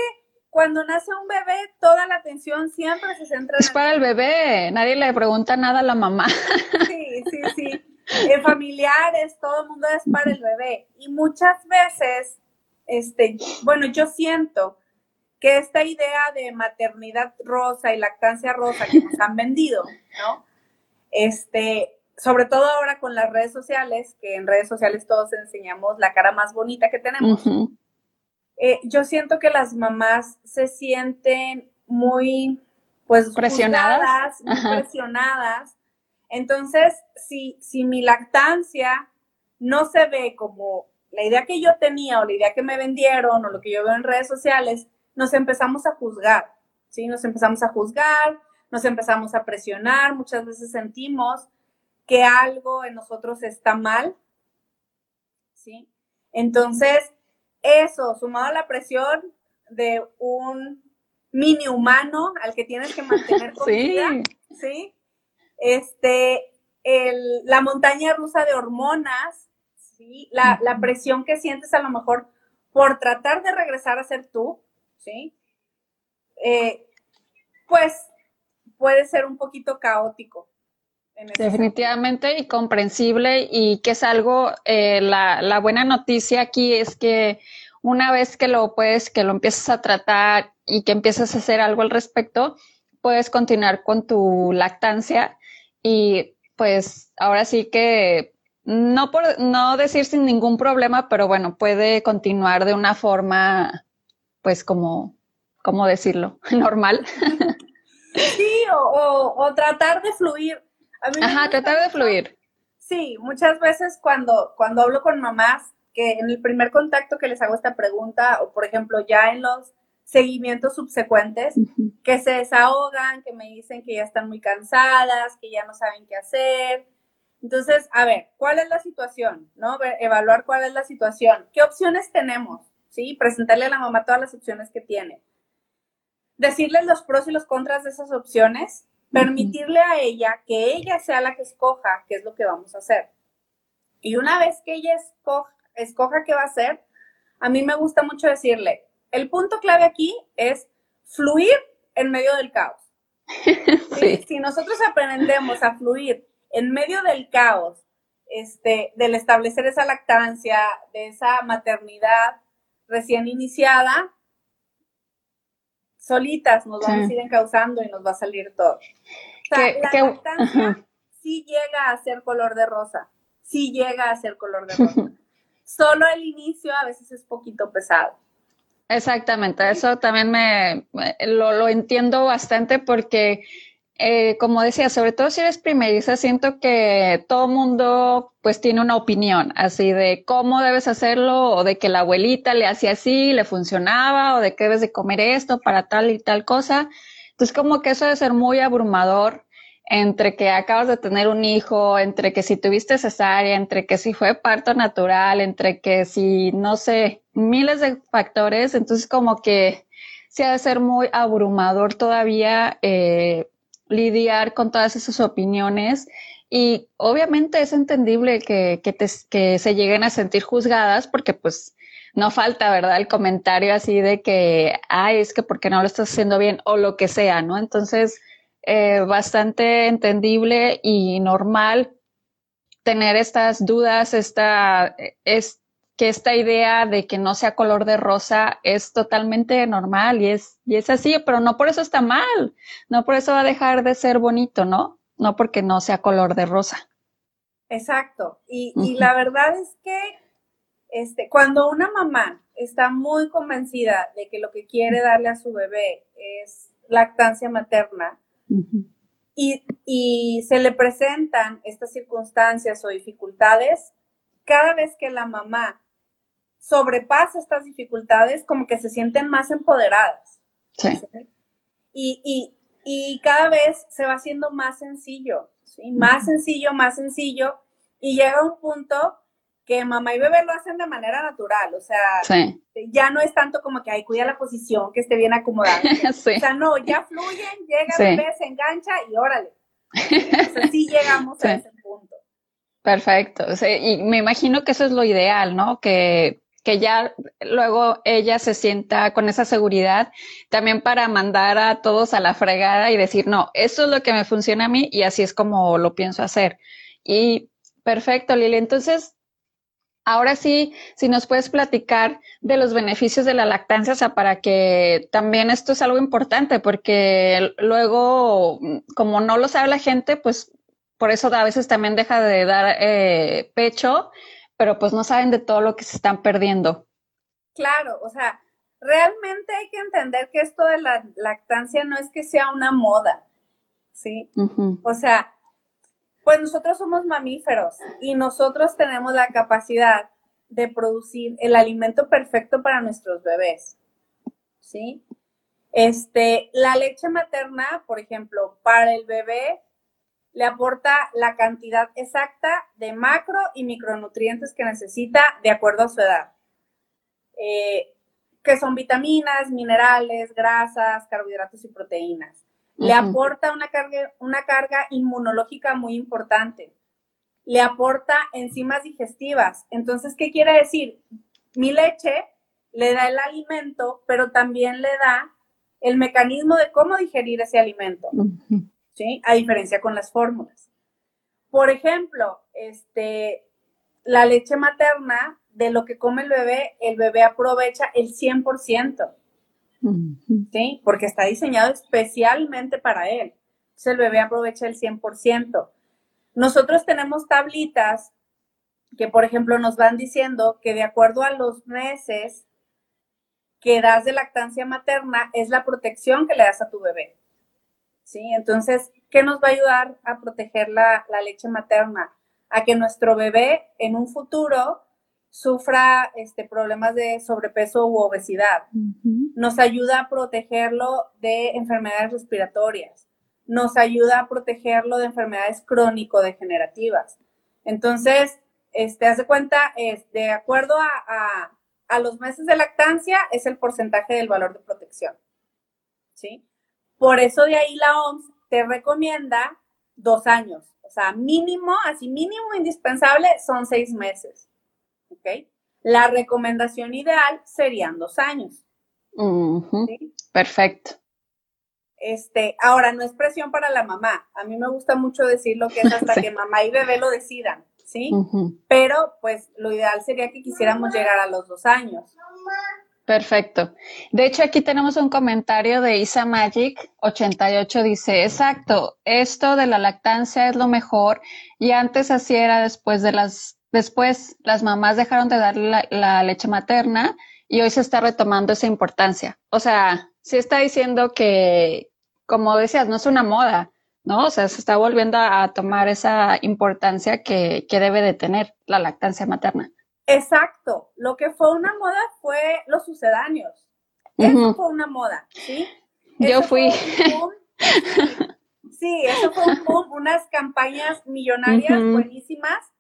cuando nace un bebé, toda la atención siempre se centra en... Es para el bebé, nadie le pregunta nada a la mamá. Sí, sí, sí. En familiares, todo el mundo es para el bebé. Y muchas veces, este, bueno, yo siento que esta idea de maternidad rosa y lactancia rosa que nos han vendido, ¿no? Este, sobre todo ahora con las redes sociales, que en redes sociales todos enseñamos la cara más bonita que tenemos. Eh, yo siento que las mamás se sienten muy, pues, presionadas, muy presionadas. Entonces, si, si mi lactancia no se ve como la idea que yo tenía o la idea que me vendieron o lo que yo veo en redes sociales, nos empezamos a juzgar, ¿sí? Nos empezamos a juzgar, nos empezamos a presionar, muchas veces sentimos que algo en nosotros está mal, ¿sí? Entonces, eso, sumado a la presión de un mini humano al que tienes que mantener con sí. ¿sí? Este, la montaña rusa de hormonas, ¿sí? La, presión que sientes a lo mejor por tratar de regresar a ser tú, ¿sí? Eh, pues puede ser un poquito caótico. Definitivamente y comprensible y que es algo, eh, la, la, buena noticia aquí es que una vez que lo puedes, que lo empiezas a tratar y que empiezas a hacer algo al respecto, puedes continuar con tu lactancia y pues ahora sí que no por no decir sin ningún problema, pero bueno, puede continuar de una forma, pues como, ¿cómo decirlo? Normal. Sí, o, o tratar de fluir Ajá, tratar de fluir. Sí, muchas veces cuando, cuando hablo con mamás, que en el primer contacto que les hago esta pregunta, o por ejemplo ya en los seguimientos subsecuentes, que se desahogan, que me dicen que ya están muy cansadas, que ya no saben qué hacer. Entonces, a ver, ¿cuál es la situación? ¿No? Evaluar cuál es la situación. ¿Qué opciones tenemos? ¿sí? Presentarle a la mamá todas las opciones que tiene. Decirle los pros y los contras de esas opciones, permitirle a ella que ella sea la que escoja qué es lo que vamos a hacer. Y una vez que ella escoja, escoja qué va a hacer, a mí me gusta mucho decirle, el punto clave aquí es fluir en medio del caos. Si nosotros aprendemos a fluir en medio del caos, este, del establecer esa lactancia, de esa maternidad recién iniciada, solitas nos vamos a ir encauzando y nos va a salir todo. O sea, la lactancia sí llega a ser color de rosa, sí llega a ser color de rosa. Solo el inicio a veces es poquito pesado. Exactamente, eso también me, lo, lo, entiendo bastante porque, eh, como decía, sobre todo si eres primeriza, siento que todo mundo pues tiene una opinión así de cómo debes hacerlo o de que la abuelita le hacía así, le funcionaba o de que debes de comer esto para tal y tal cosa. Entonces como que eso debe ser muy abrumador entre que acabas de tener un hijo, entre que si tuviste cesárea, entre que si fue parto natural, entre que si, no sé, miles de factores, entonces como que se ha de ser muy abrumador todavía eh, lidiar con todas esas opiniones y obviamente es entendible que, que, que se lleguen a sentir juzgadas porque pues no falta, ¿verdad? El comentario así de que, ay, es que porque no lo estás haciendo bien o lo que sea, ¿no? Entonces, eh, bastante entendible y normal tener estas dudas, esta, es que esta idea de que no sea color de rosa es totalmente normal y es, y es así, pero no por eso está mal, no por eso va a dejar de ser bonito, ¿no? No porque no sea color de rosa. Exacto. Y, y la verdad es que este, cuando una mamá está muy convencida de que lo que quiere darle a su bebé es lactancia materna, y, se le presentan estas circunstancias o dificultades, cada vez que la mamá sobrepasa estas dificultades, como que se sienten más empoderadas. Y, cada vez se va haciendo más sencillo, más sencillo, más sencillo, y llega un punto que mamá y bebé lo hacen de manera natural, o sea, ya no es tanto como que, ay, cuida la posición, que esté bien acomodada. O sea, no, ya fluyen, llega bebé, se engancha y órale. O sea, sí llegamos a ese punto. Perfecto, y me imagino que eso es lo ideal, ¿no? Que, que ya luego ella se sienta con esa seguridad también para mandar a todos a la fregada y decir, no, eso es lo que me funciona a mí y así es como lo pienso hacer. Y perfecto, Lili. Entonces, Ahora sí, si nos puedes platicar de los beneficios de la lactancia, o sea, para que también esto es algo importante, porque luego, como no lo sabe la gente, pues por eso a veces también deja de dar eh, pecho, pero pues no saben de todo lo que se están perdiendo. Claro, o sea, realmente hay que entender que esto de la lactancia no es que sea una moda, ¿sí? O sea, pues nosotros somos mamíferos y nosotros tenemos la capacidad de producir el alimento perfecto para nuestros bebés. ¿Sí? Este, la leche materna, por ejemplo, para el bebé le aporta la cantidad exacta de macro y micronutrientes que necesita de acuerdo a su edad, eh, que son vitaminas, minerales, grasas, carbohidratos y proteínas. Le aporta una carga, una carga inmunológica muy importante, le aporta enzimas digestivas. Entonces, ¿qué quiere decir? Mi leche le da el alimento, pero también le da el mecanismo de cómo digerir ese alimento, ¿sí? A diferencia con las fórmulas. Por ejemplo, este, la leche materna, de lo que come el bebé, el bebé aprovecha el 100%. ¿sí? Porque está diseñado especialmente para él. Entonces el bebé aprovecha el 100%. Nosotros tenemos tablitas que, por ejemplo, nos van diciendo que de acuerdo a los meses que das de lactancia materna es la protección que le das a tu bebé. ¿Sí? Entonces, ¿qué nos va a ayudar a proteger la, la leche materna? A que nuestro bebé en un futuro sufra este, problemas de sobrepeso u obesidad. Nos ayuda a protegerlo de enfermedades respiratorias. Nos ayuda a protegerlo de enfermedades crónico-degenerativas. Entonces, este, hace cuenta, es, de acuerdo a, a los meses de lactancia es el porcentaje del valor de protección. ¿Sí? Por eso de ahí la OMS te recomienda dos años. O sea, mínimo, así mínimo indispensable son seis meses. ¿Ok? La recomendación ideal serían dos años. Perfecto. Este, ahora, no es presión para la mamá. A mí me gusta mucho decir lo que es hasta que mamá y bebé lo decidan, ¿sí? Pero, pues, lo ideal sería que quisiéramos llegar a los dos años. Perfecto. De hecho, aquí tenemos un comentario de Isa Magic 88. Dice, exacto, esto de la lactancia es lo mejor y antes así era después de las, después las mamás dejaron de dar la, leche materna y hoy se está retomando esa importancia. O sea, sí está diciendo que, como decías, no es una moda, ¿no? O sea, se está volviendo a, tomar esa importancia que, que debe de tener la lactancia materna. Exacto. Lo que fue una moda fue los sucedáneos. Eso fue una moda, ¿sí? Yo fui. sí, eso fue un boom, unas campañas millonarias buenísimas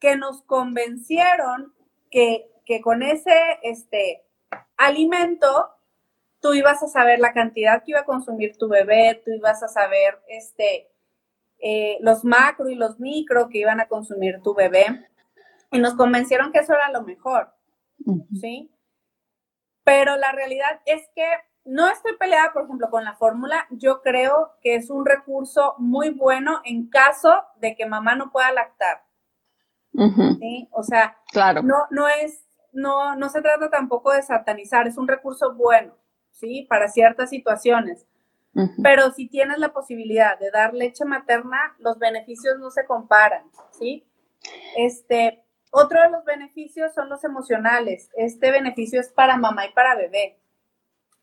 que nos convencieron que, que con ese este, alimento tú ibas a saber la cantidad que iba a consumir tu bebé, tú ibas a saber este, eh, los macro y los micro que iban a consumir tu bebé y nos convencieron que eso era lo mejor, ¿sí? Pero la realidad es que no estoy peleada, por ejemplo, con la fórmula. Yo creo que es un recurso muy bueno en caso de que mamá no pueda lactar. ¿sí? O sea, claro. no, no es, no, no se trata tampoco de satanizar, es un recurso bueno, ¿sí? Para ciertas situaciones. Pero si tienes la posibilidad de dar leche materna, los beneficios no se comparan, ¿sí? Este, otro de los beneficios son los emocionales. Este beneficio es para mamá y para bebé.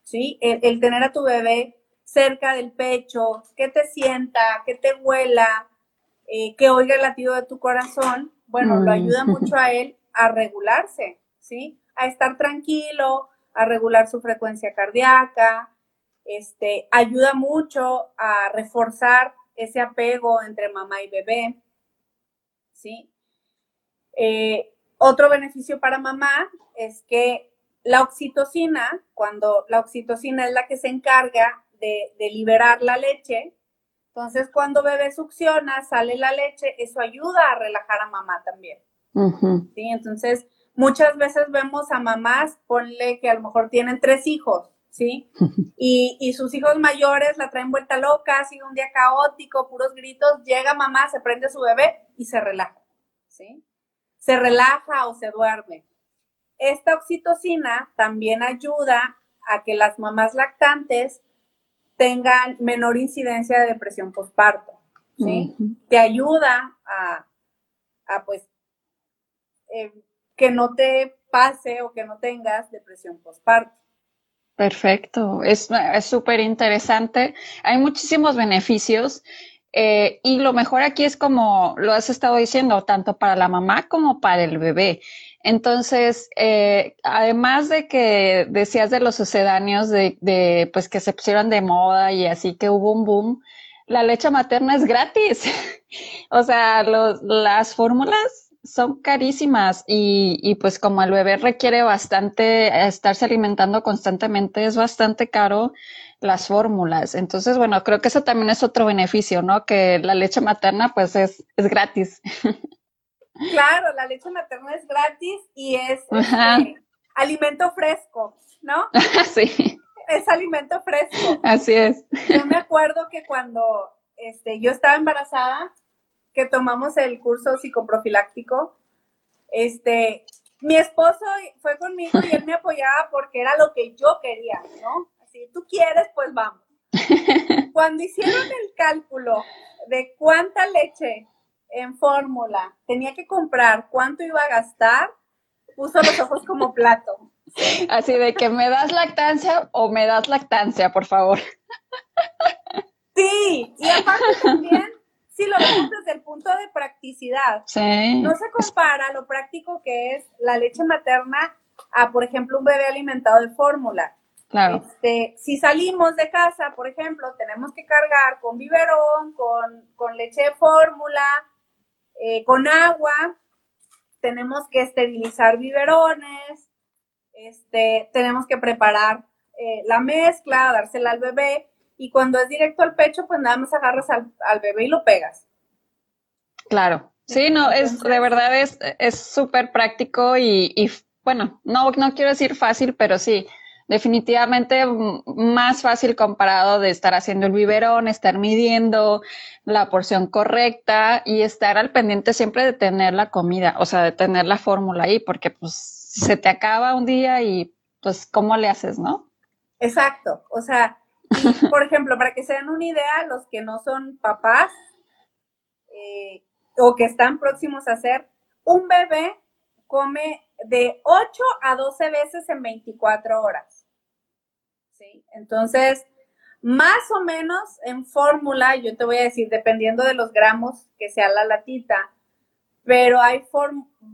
¿Sí? El, tener a tu bebé cerca del pecho, que te sienta, que te huela, eh, que oiga el latido de tu corazón, bueno, lo ayuda mucho a él a regularse, ¿sí? A estar tranquilo, a regular su frecuencia cardíaca, este, ayuda mucho a reforzar ese apego entre mamá y bebé, ¿sí? Eh, otro beneficio para mamá es que la oxitocina, cuando la oxitocina es la que se encarga de, liberar la leche, entonces cuando bebé succiona, sale la leche, eso ayuda a relajar a mamá también. ¿sí? Entonces, muchas veces vemos a mamás, ponle que a lo mejor tienen tres hijos, ¿sí? Y, y, sus hijos mayores la traen vuelta loca, ha sido un día caótico, puros gritos, llega mamá, se prende su bebé y se relaja, ¿sí? Se relaja o se duerme. Esta oxitocina también ayuda a que las mamás lactantes tengan menor incidencia de depresión postparto. ¿sí? Te ayuda a, pues, eh, que no te pase o que no tengas depresión postparto. Perfecto, es súper interesante. Hay muchísimos beneficios eh, y lo mejor aquí es como lo has estado diciendo, tanto para la mamá como para el bebé. Entonces, eh, además de que decías de los sucedáneos de, de, pues que se pusieron de moda y así que hubo un boom, la leche materna es gratis. o sea, los, las fórmulas son carísimas y, y pues como el bebé requiere bastante estarse alimentando constantemente, es bastante caro las fórmulas. Entonces, bueno, creo que eso también es otro beneficio, ¿no? Que la leche materna pues es, es gratis. Claro, la leche materna es gratis y es este, alimento fresco, ¿no? sí. Es alimento fresco. Así es. Yo me acuerdo que cuando este, yo estaba embarazada, que tomamos el curso psicoprofiláctico, este, mi esposo fue conmigo y él me apoyaba porque era lo que yo quería, ¿no? si tú quieres, pues vamos. Cuando hicieron el cálculo de cuánta leche en fórmula tenía que comprar, cuánto iba a gastar, puso los ojos como plato. Así de que me das lactancia o me das lactancia, por favor. Sí, y aparte también, si lo vemos desde el punto de practicidad, no se compara lo práctico que es la leche materna a, por ejemplo, un bebé alimentado de fórmula. Este, si salimos de casa, por ejemplo, tenemos que cargar con biberón, con, leche de fórmula, eh, con agua, tenemos que esterilizar biberones, este, tenemos que preparar eh, la mezcla, dársela al bebé y cuando es directo al pecho, pues nada más agarras al, bebé y lo pegas. Claro. Sí, no, es de verdad es súper práctico y, y, bueno, no, no quiero decir fácil, pero sí, definitivamente más fácil comparado de estar haciendo el biberón, estar midiendo la porción correcta y estar al pendiente siempre de tener la comida, o sea, de tener la fórmula ahí, porque pues se te acaba un día y pues cómo le haces, ¿no? Exacto, o sea, por ejemplo, para que se den una idea, los que no son papás eh, o que están próximos a ser, un bebé come de 8 a 12 veces en 24 horas. ¿Sí? Entonces, más o menos en fórmula, yo te voy a decir, dependiendo de los gramos que sea la latita, pero hay,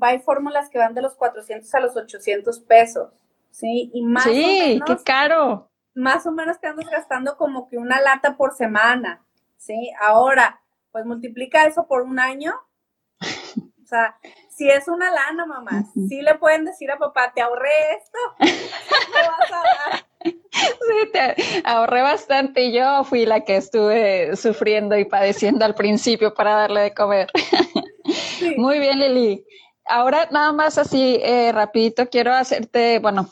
hay fórmulas que van de los 400 a los 800 pesos, ¿sí? Y más sí, qué caro. Más o menos te andas gastando como que una lata por semana, ¿sí? Ahora, pues multiplica eso por un año. O sea, si es una lana, mamá, sí le pueden decir a papá, te ahorré esto, vas a dar? Sí, te ahorré bastante y yo fui la que estuve sufriendo y padeciendo al principio para darle de comer. Muy bien, Lili. Ahora nada más así eh, rapidito quiero hacerte, bueno,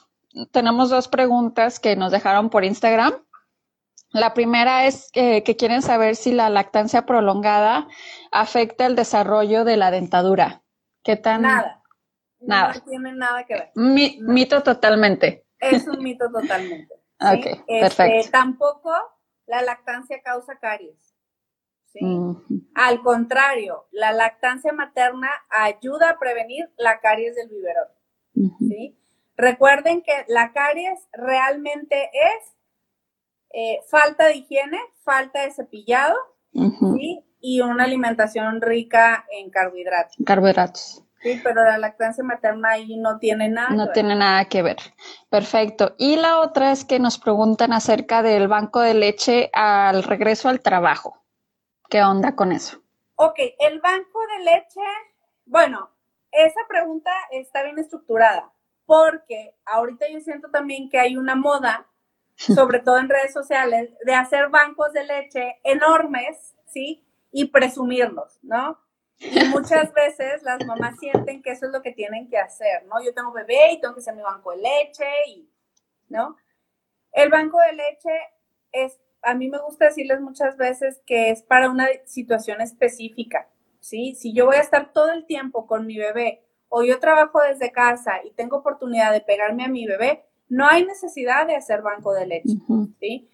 tenemos dos preguntas que nos dejaron por Instagram. La primera es que quieren saber si la lactancia prolongada afecta el desarrollo de la dentadura. ¿Qué tan? Nada. Nada. No tiene nada que ver. Mito totalmente. Es un mito totalmente. Ok, este, perfecto. Tampoco la lactancia causa caries. ¿sí? Al contrario, la lactancia materna ayuda a prevenir la caries del biberón. ¿sí? Recuerden que la caries realmente es eh, falta de higiene, falta de cepillado, ¿sí? y una alimentación rica en carbohidratos. Carbohidratos. Sí, pero la lactancia materna ahí no tiene nada. No tiene nada que ver. Perfecto. Y la otra es que nos preguntan acerca del banco de leche al regreso al trabajo. ¿Qué onda con eso? Ok, el banco de leche, bueno, esa pregunta está bien estructurada porque ahorita yo siento también que hay una moda, sobre todo en redes sociales, de hacer bancos de leche enormes, ¿sí? y presumirlos, ¿no? Y muchas veces las mamás sienten que eso es lo que tienen que hacer, ¿no? Yo tengo bebé y tengo que hacer mi banco de leche y, ¿no? El banco de leche es, a mí me gusta decirles muchas veces que es para una situación específica, ¿sí? Si yo voy a estar todo el tiempo con mi bebé o yo trabajo desde casa y tengo oportunidad de pegarme a mi bebé, no hay necesidad de hacer banco de leche, ¿sí?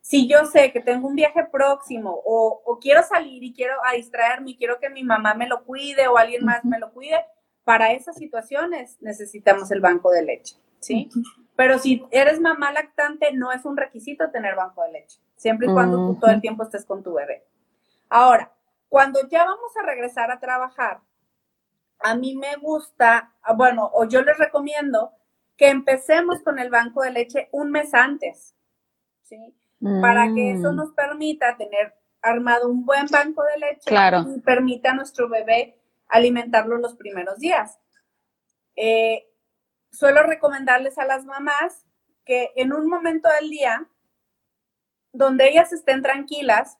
si yo sé que tengo un viaje próximo o, quiero salir y quiero a distraerme y quiero que mi mamá me lo cuide o alguien más me lo cuide, para esas situaciones necesitamos el banco de leche, ¿sí? Pero si eres mamá lactante, no es un requisito tener banco de leche, siempre y cuando tú todo el tiempo estés con tu bebé. Ahora, cuando ya vamos a regresar a trabajar, a mí me gusta, bueno, o yo les recomiendo que empecemos con el banco de leche un mes antes, ¿sí? para que eso mm. nos permita tener armado un buen banco de leche y permita a nuestro bebé alimentarlo los primeros días. Eh, suelo recomendarles a las mamás que en un momento del día donde ellas estén tranquilas,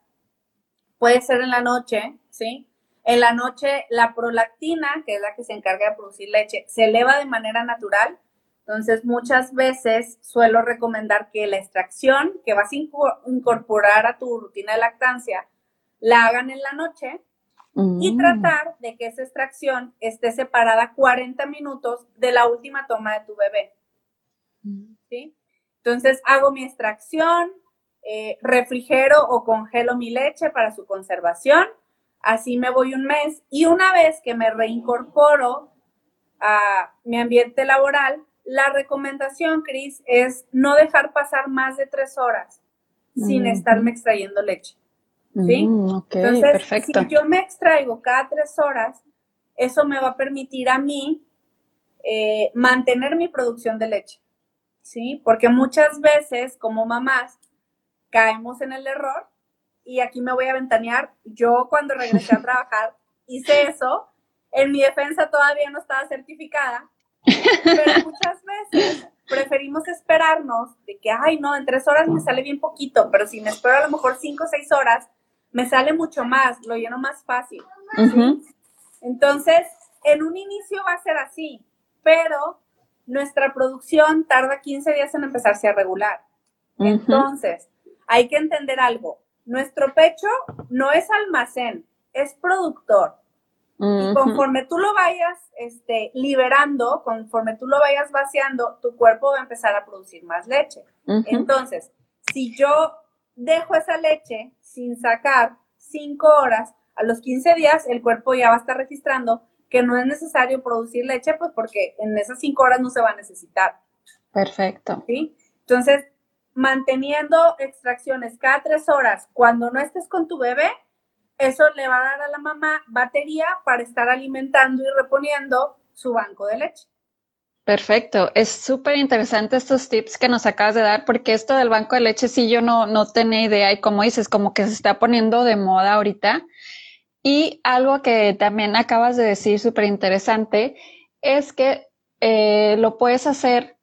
puede ser en la noche, ¿sí? En la noche la prolactina, que es la que se encarga de producir leche, se eleva de manera natural entonces, muchas veces suelo recomendar que la extracción que vas a incorporar a tu rutina de lactancia la hagan en la noche y mm. tratar de que esa extracción esté separada 40 minutos de la última toma de tu bebé. Mm. ¿Sí? Entonces, hago mi extracción, eh, refrigero o congelo mi leche para su conservación. Así me voy un mes y una vez que me reincorporo a mi ambiente laboral, la recomendación, Cris, es no dejar pasar más de tres horas sin estarme extrayendo leche. ¿Sí? Mm, Entonces, perfecto. si yo me extraigo cada tres horas, eso me va a permitir a mí eh, mantener mi producción de leche. ¿Sí? Porque muchas veces, como mamás, caemos en el error y aquí me voy a ventanear. Yo cuando regresé a trabajar hice eso. En mi defensa todavía no estaba certificada, pero muchas veces preferimos esperarnos de que, ay, no, en tres horas me sale bien poquito, pero si me espero a lo mejor cinco o seis horas, me sale mucho más, lo lleno más fácil. Entonces, en un inicio va a ser así, pero nuestra producción tarda 15 días en empezarse a regular. Entonces, hay que entender algo. Nuestro pecho no es almacén, es productor. Y conforme tú lo vayas este, liberando, conforme tú lo vayas vaciando, tu cuerpo va a empezar a producir más leche. Entonces, si yo dejo esa leche sin sacar cinco horas, a los 15 días el cuerpo ya va a estar registrando que no es necesario producir leche, pues porque en esas cinco horas no se va a necesitar. Perfecto. ¿Sí? Entonces, manteniendo extracciones cada tres horas cuando no estés con tu bebé, eso le va a dar a la mamá batería para estar alimentando y reponiendo su banco de leche. Perfecto, es súper interesante estos tips que nos acabas de dar porque esto del banco de leche sí yo no, no tenía idea y como dices, como que se está poniendo de moda ahorita. Y algo que también acabas de decir súper interesante es que eh, lo puedes hacer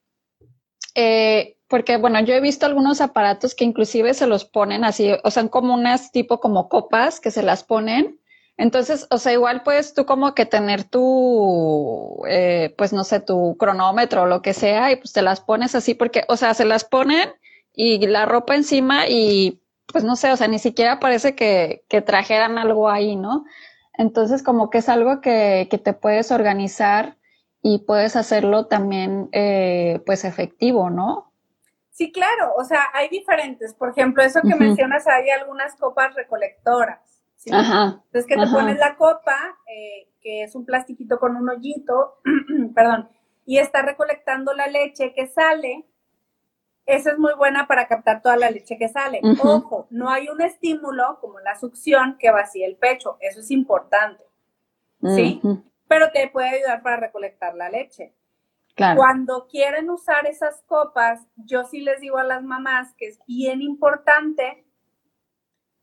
eh, porque bueno, yo he visto algunos aparatos que inclusive se los ponen así, o sea, como unas tipo como copas que se las ponen. Entonces, o sea, igual puedes tú como que tener tu, eh, pues no sé, tu cronómetro o lo que sea y pues te las pones así porque, o sea, se las ponen y la ropa encima y pues no sé, o sea, ni siquiera parece que, que trajeran algo ahí, ¿no? Entonces, como que es algo que, que te puedes organizar y puedes hacerlo también, eh, pues efectivo, ¿no? Sí, claro, o sea, hay diferentes. Por ejemplo, eso que mencionas, hay algunas copas recolectoras. ¿sí? Ajá. Entonces, que te pones la copa, eh, que es un plastiquito con un hoyito, perdón, y está recolectando la leche que sale. Esa es muy buena para captar toda la leche que sale. Ojo, no hay un estímulo como la succión que vacíe el pecho. Eso es importante. ¿Sí? Pero te puede ayudar para recolectar la leche. Cuando quieren usar esas copas, yo sí les digo a las mamás que es bien importante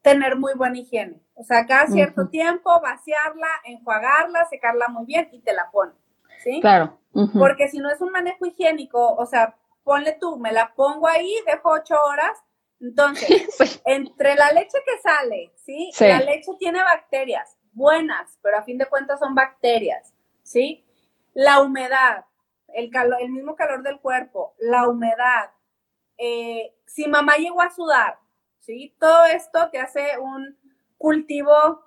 tener muy buena higiene. O sea, cada cierto tiempo vaciarla, enjuagarla, secarla muy bien y te la pones. ¿Sí? Claro. Porque si no es un manejo higiénico, o sea, ponle tú, me la pongo ahí, dejo ocho horas. Entonces, entre la leche que sale, ¿sí? La leche tiene bacterias buenas, pero a fin de cuentas son bacterias, ¿sí? La humedad, el, calor, el mismo calor del cuerpo, la humedad, eh, si mamá llegó a sudar, ¿sí? Todo esto te hace un cultivo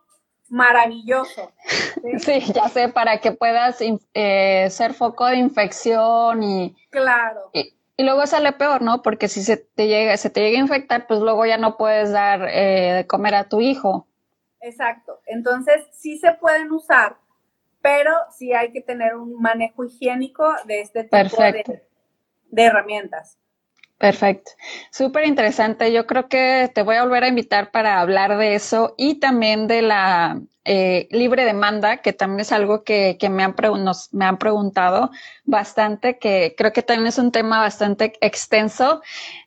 maravilloso. Sí, ya sé, para que puedas eh, ser foco de infección y... Claro. Y, luego sale peor, ¿no? Porque si se te llega, se te llega a infectar, pues luego ya no puedes dar eh, de comer a tu hijo. Exacto. Entonces, sí se pueden usar pero sí hay que tener un manejo higiénico de este tipo de, herramientas. Perfecto. Súper interesante. Yo creo que te voy a volver a invitar para hablar de eso y también de la eh, libre demanda, que también es algo que, me, han me han preguntado bastante, que creo que también es un tema bastante extenso.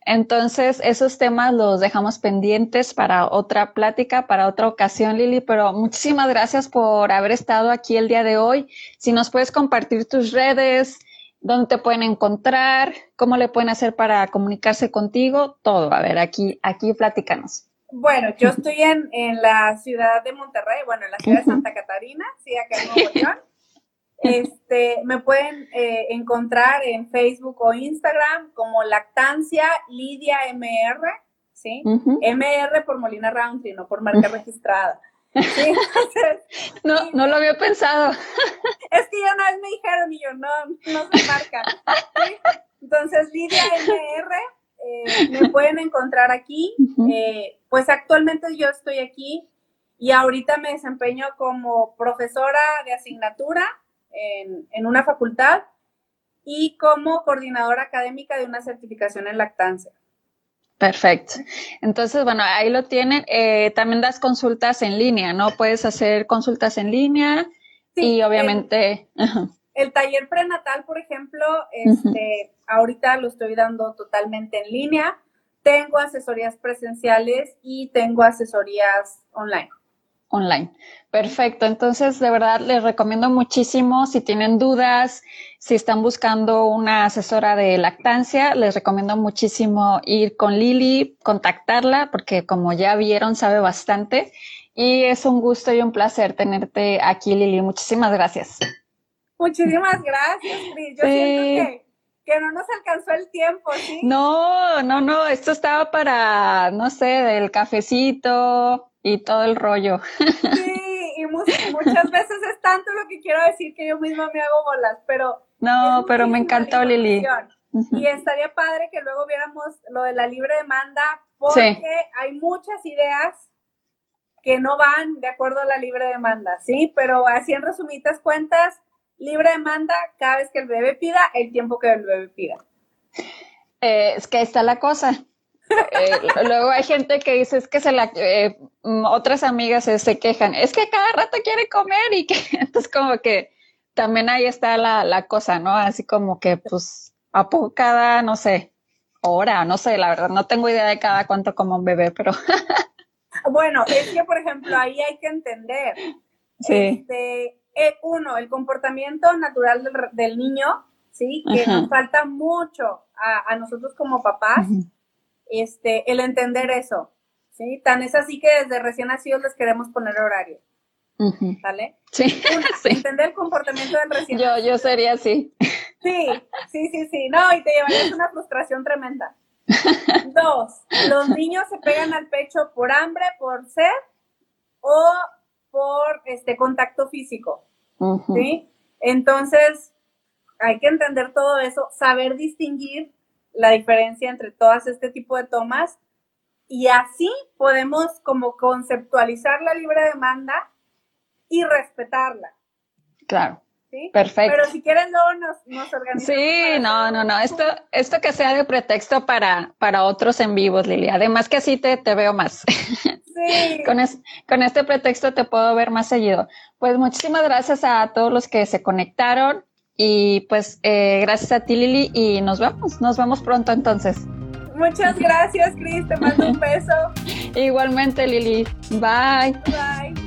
Entonces, esos temas los dejamos pendientes para otra plática, para otra ocasión, Lili, pero muchísimas gracias por haber estado aquí el día de hoy. Si nos puedes compartir tus redes, dónde te pueden encontrar, cómo le pueden hacer para comunicarse contigo, todo. A ver, aquí, aquí platícanos. Bueno, yo estoy en, en la ciudad de Monterrey, bueno, en la ciudad de Santa Catarina, sí, acá en Nuevo León. Este, me pueden eh, encontrar en Facebook o Instagram como Lactancia Lidia MR, ¿sí? MR por Molina Roundtree, no por marca registrada. ¿sí? no, no lo había pensado. Es que ya una vez me dijeron y yo, no, no se marca. Entonces, Lidia MR, eh, me pueden encontrar aquí. Eh, pues actualmente yo estoy aquí y ahorita me desempeño como profesora de asignatura en, una facultad y como coordinadora académica de una certificación en lactancia. Perfecto. Entonces, bueno, ahí lo tienen. Eh, también das consultas en línea, ¿no? Puedes hacer consultas en línea y obviamente... El, taller prenatal, por ejemplo, este, ahorita lo estoy dando totalmente en línea. Tengo asesorías presenciales y tengo asesorías online. online. Perfecto, entonces de verdad les recomiendo muchísimo si tienen dudas, si están buscando una asesora de lactancia, les recomiendo muchísimo ir con Lili, contactarla, porque como ya vieron, sabe bastante. Y es un gusto y un placer tenerte aquí, Lili. Muchísimas gracias. Muchísimas gracias, Cris. Yo siento que, no nos alcanzó el tiempo, ¿sí? No, no, no. Esto estaba para, no sé, del cafecito y todo el rollo. Sí, y muchas veces es tanto lo que quiero decir que yo misma me hago bolas, pero... No, pero me encantó, Lili. Y estaría padre que luego viéramos lo de la libre demanda, porque hay muchas ideas que no van de acuerdo a la libre demanda, ¿sí? Pero así en resumidas cuentas, libre demanda cada vez que el bebé pida, el tiempo que el bebé pida. Eh, es que ahí está la cosa. Eh, luego hay gente que dice, es que se la, eh, mm, otras amigas se, quejan, es que cada rato quiere comer y que, entonces como que también ahí está la, la cosa, ¿no? Así como que pues a poco cada, no sé, hora, no sé, la verdad, no tengo idea de cada cuánto como un bebé, pero Bueno, es que, por ejemplo, ahí hay que entender. Sí. Este, eh, uno, el comportamiento natural del, niño, ¿sí? Que nos falta mucho a, nosotros como papás, este, el entender eso, ¿sí? Tan es así que desde recién nacidos les queremos poner horario. ¿Vale? Sí, Entender el comportamiento del recién yo, Yo sería así. Sí, sí, sí, sí. No, y te llevarías una frustración tremenda. Dos, los niños se pegan al pecho por hambre, por sed o por este contacto físico. ¿Sí? Entonces, hay que entender todo eso, saber distinguir la diferencia entre todas este tipo de tomas y así podemos como conceptualizar la libre demanda y respetarla. Claro. Perfecto. Pero si quieren luego nos, nos organizamos. Sí, no, no, no. Esto, esto que sea de pretexto para, para otros en vivos, Lili. Además que así te, te veo más. Sí. con, con este pretexto te puedo ver más seguido. Pues muchísimas gracias a todos los que se conectaron y pues eh, gracias a ti, Lili, y nos vemos. Nos vemos pronto entonces. Muchas gracias, Cris. Te mando un beso. Igualmente, Lili. Bye. Bye.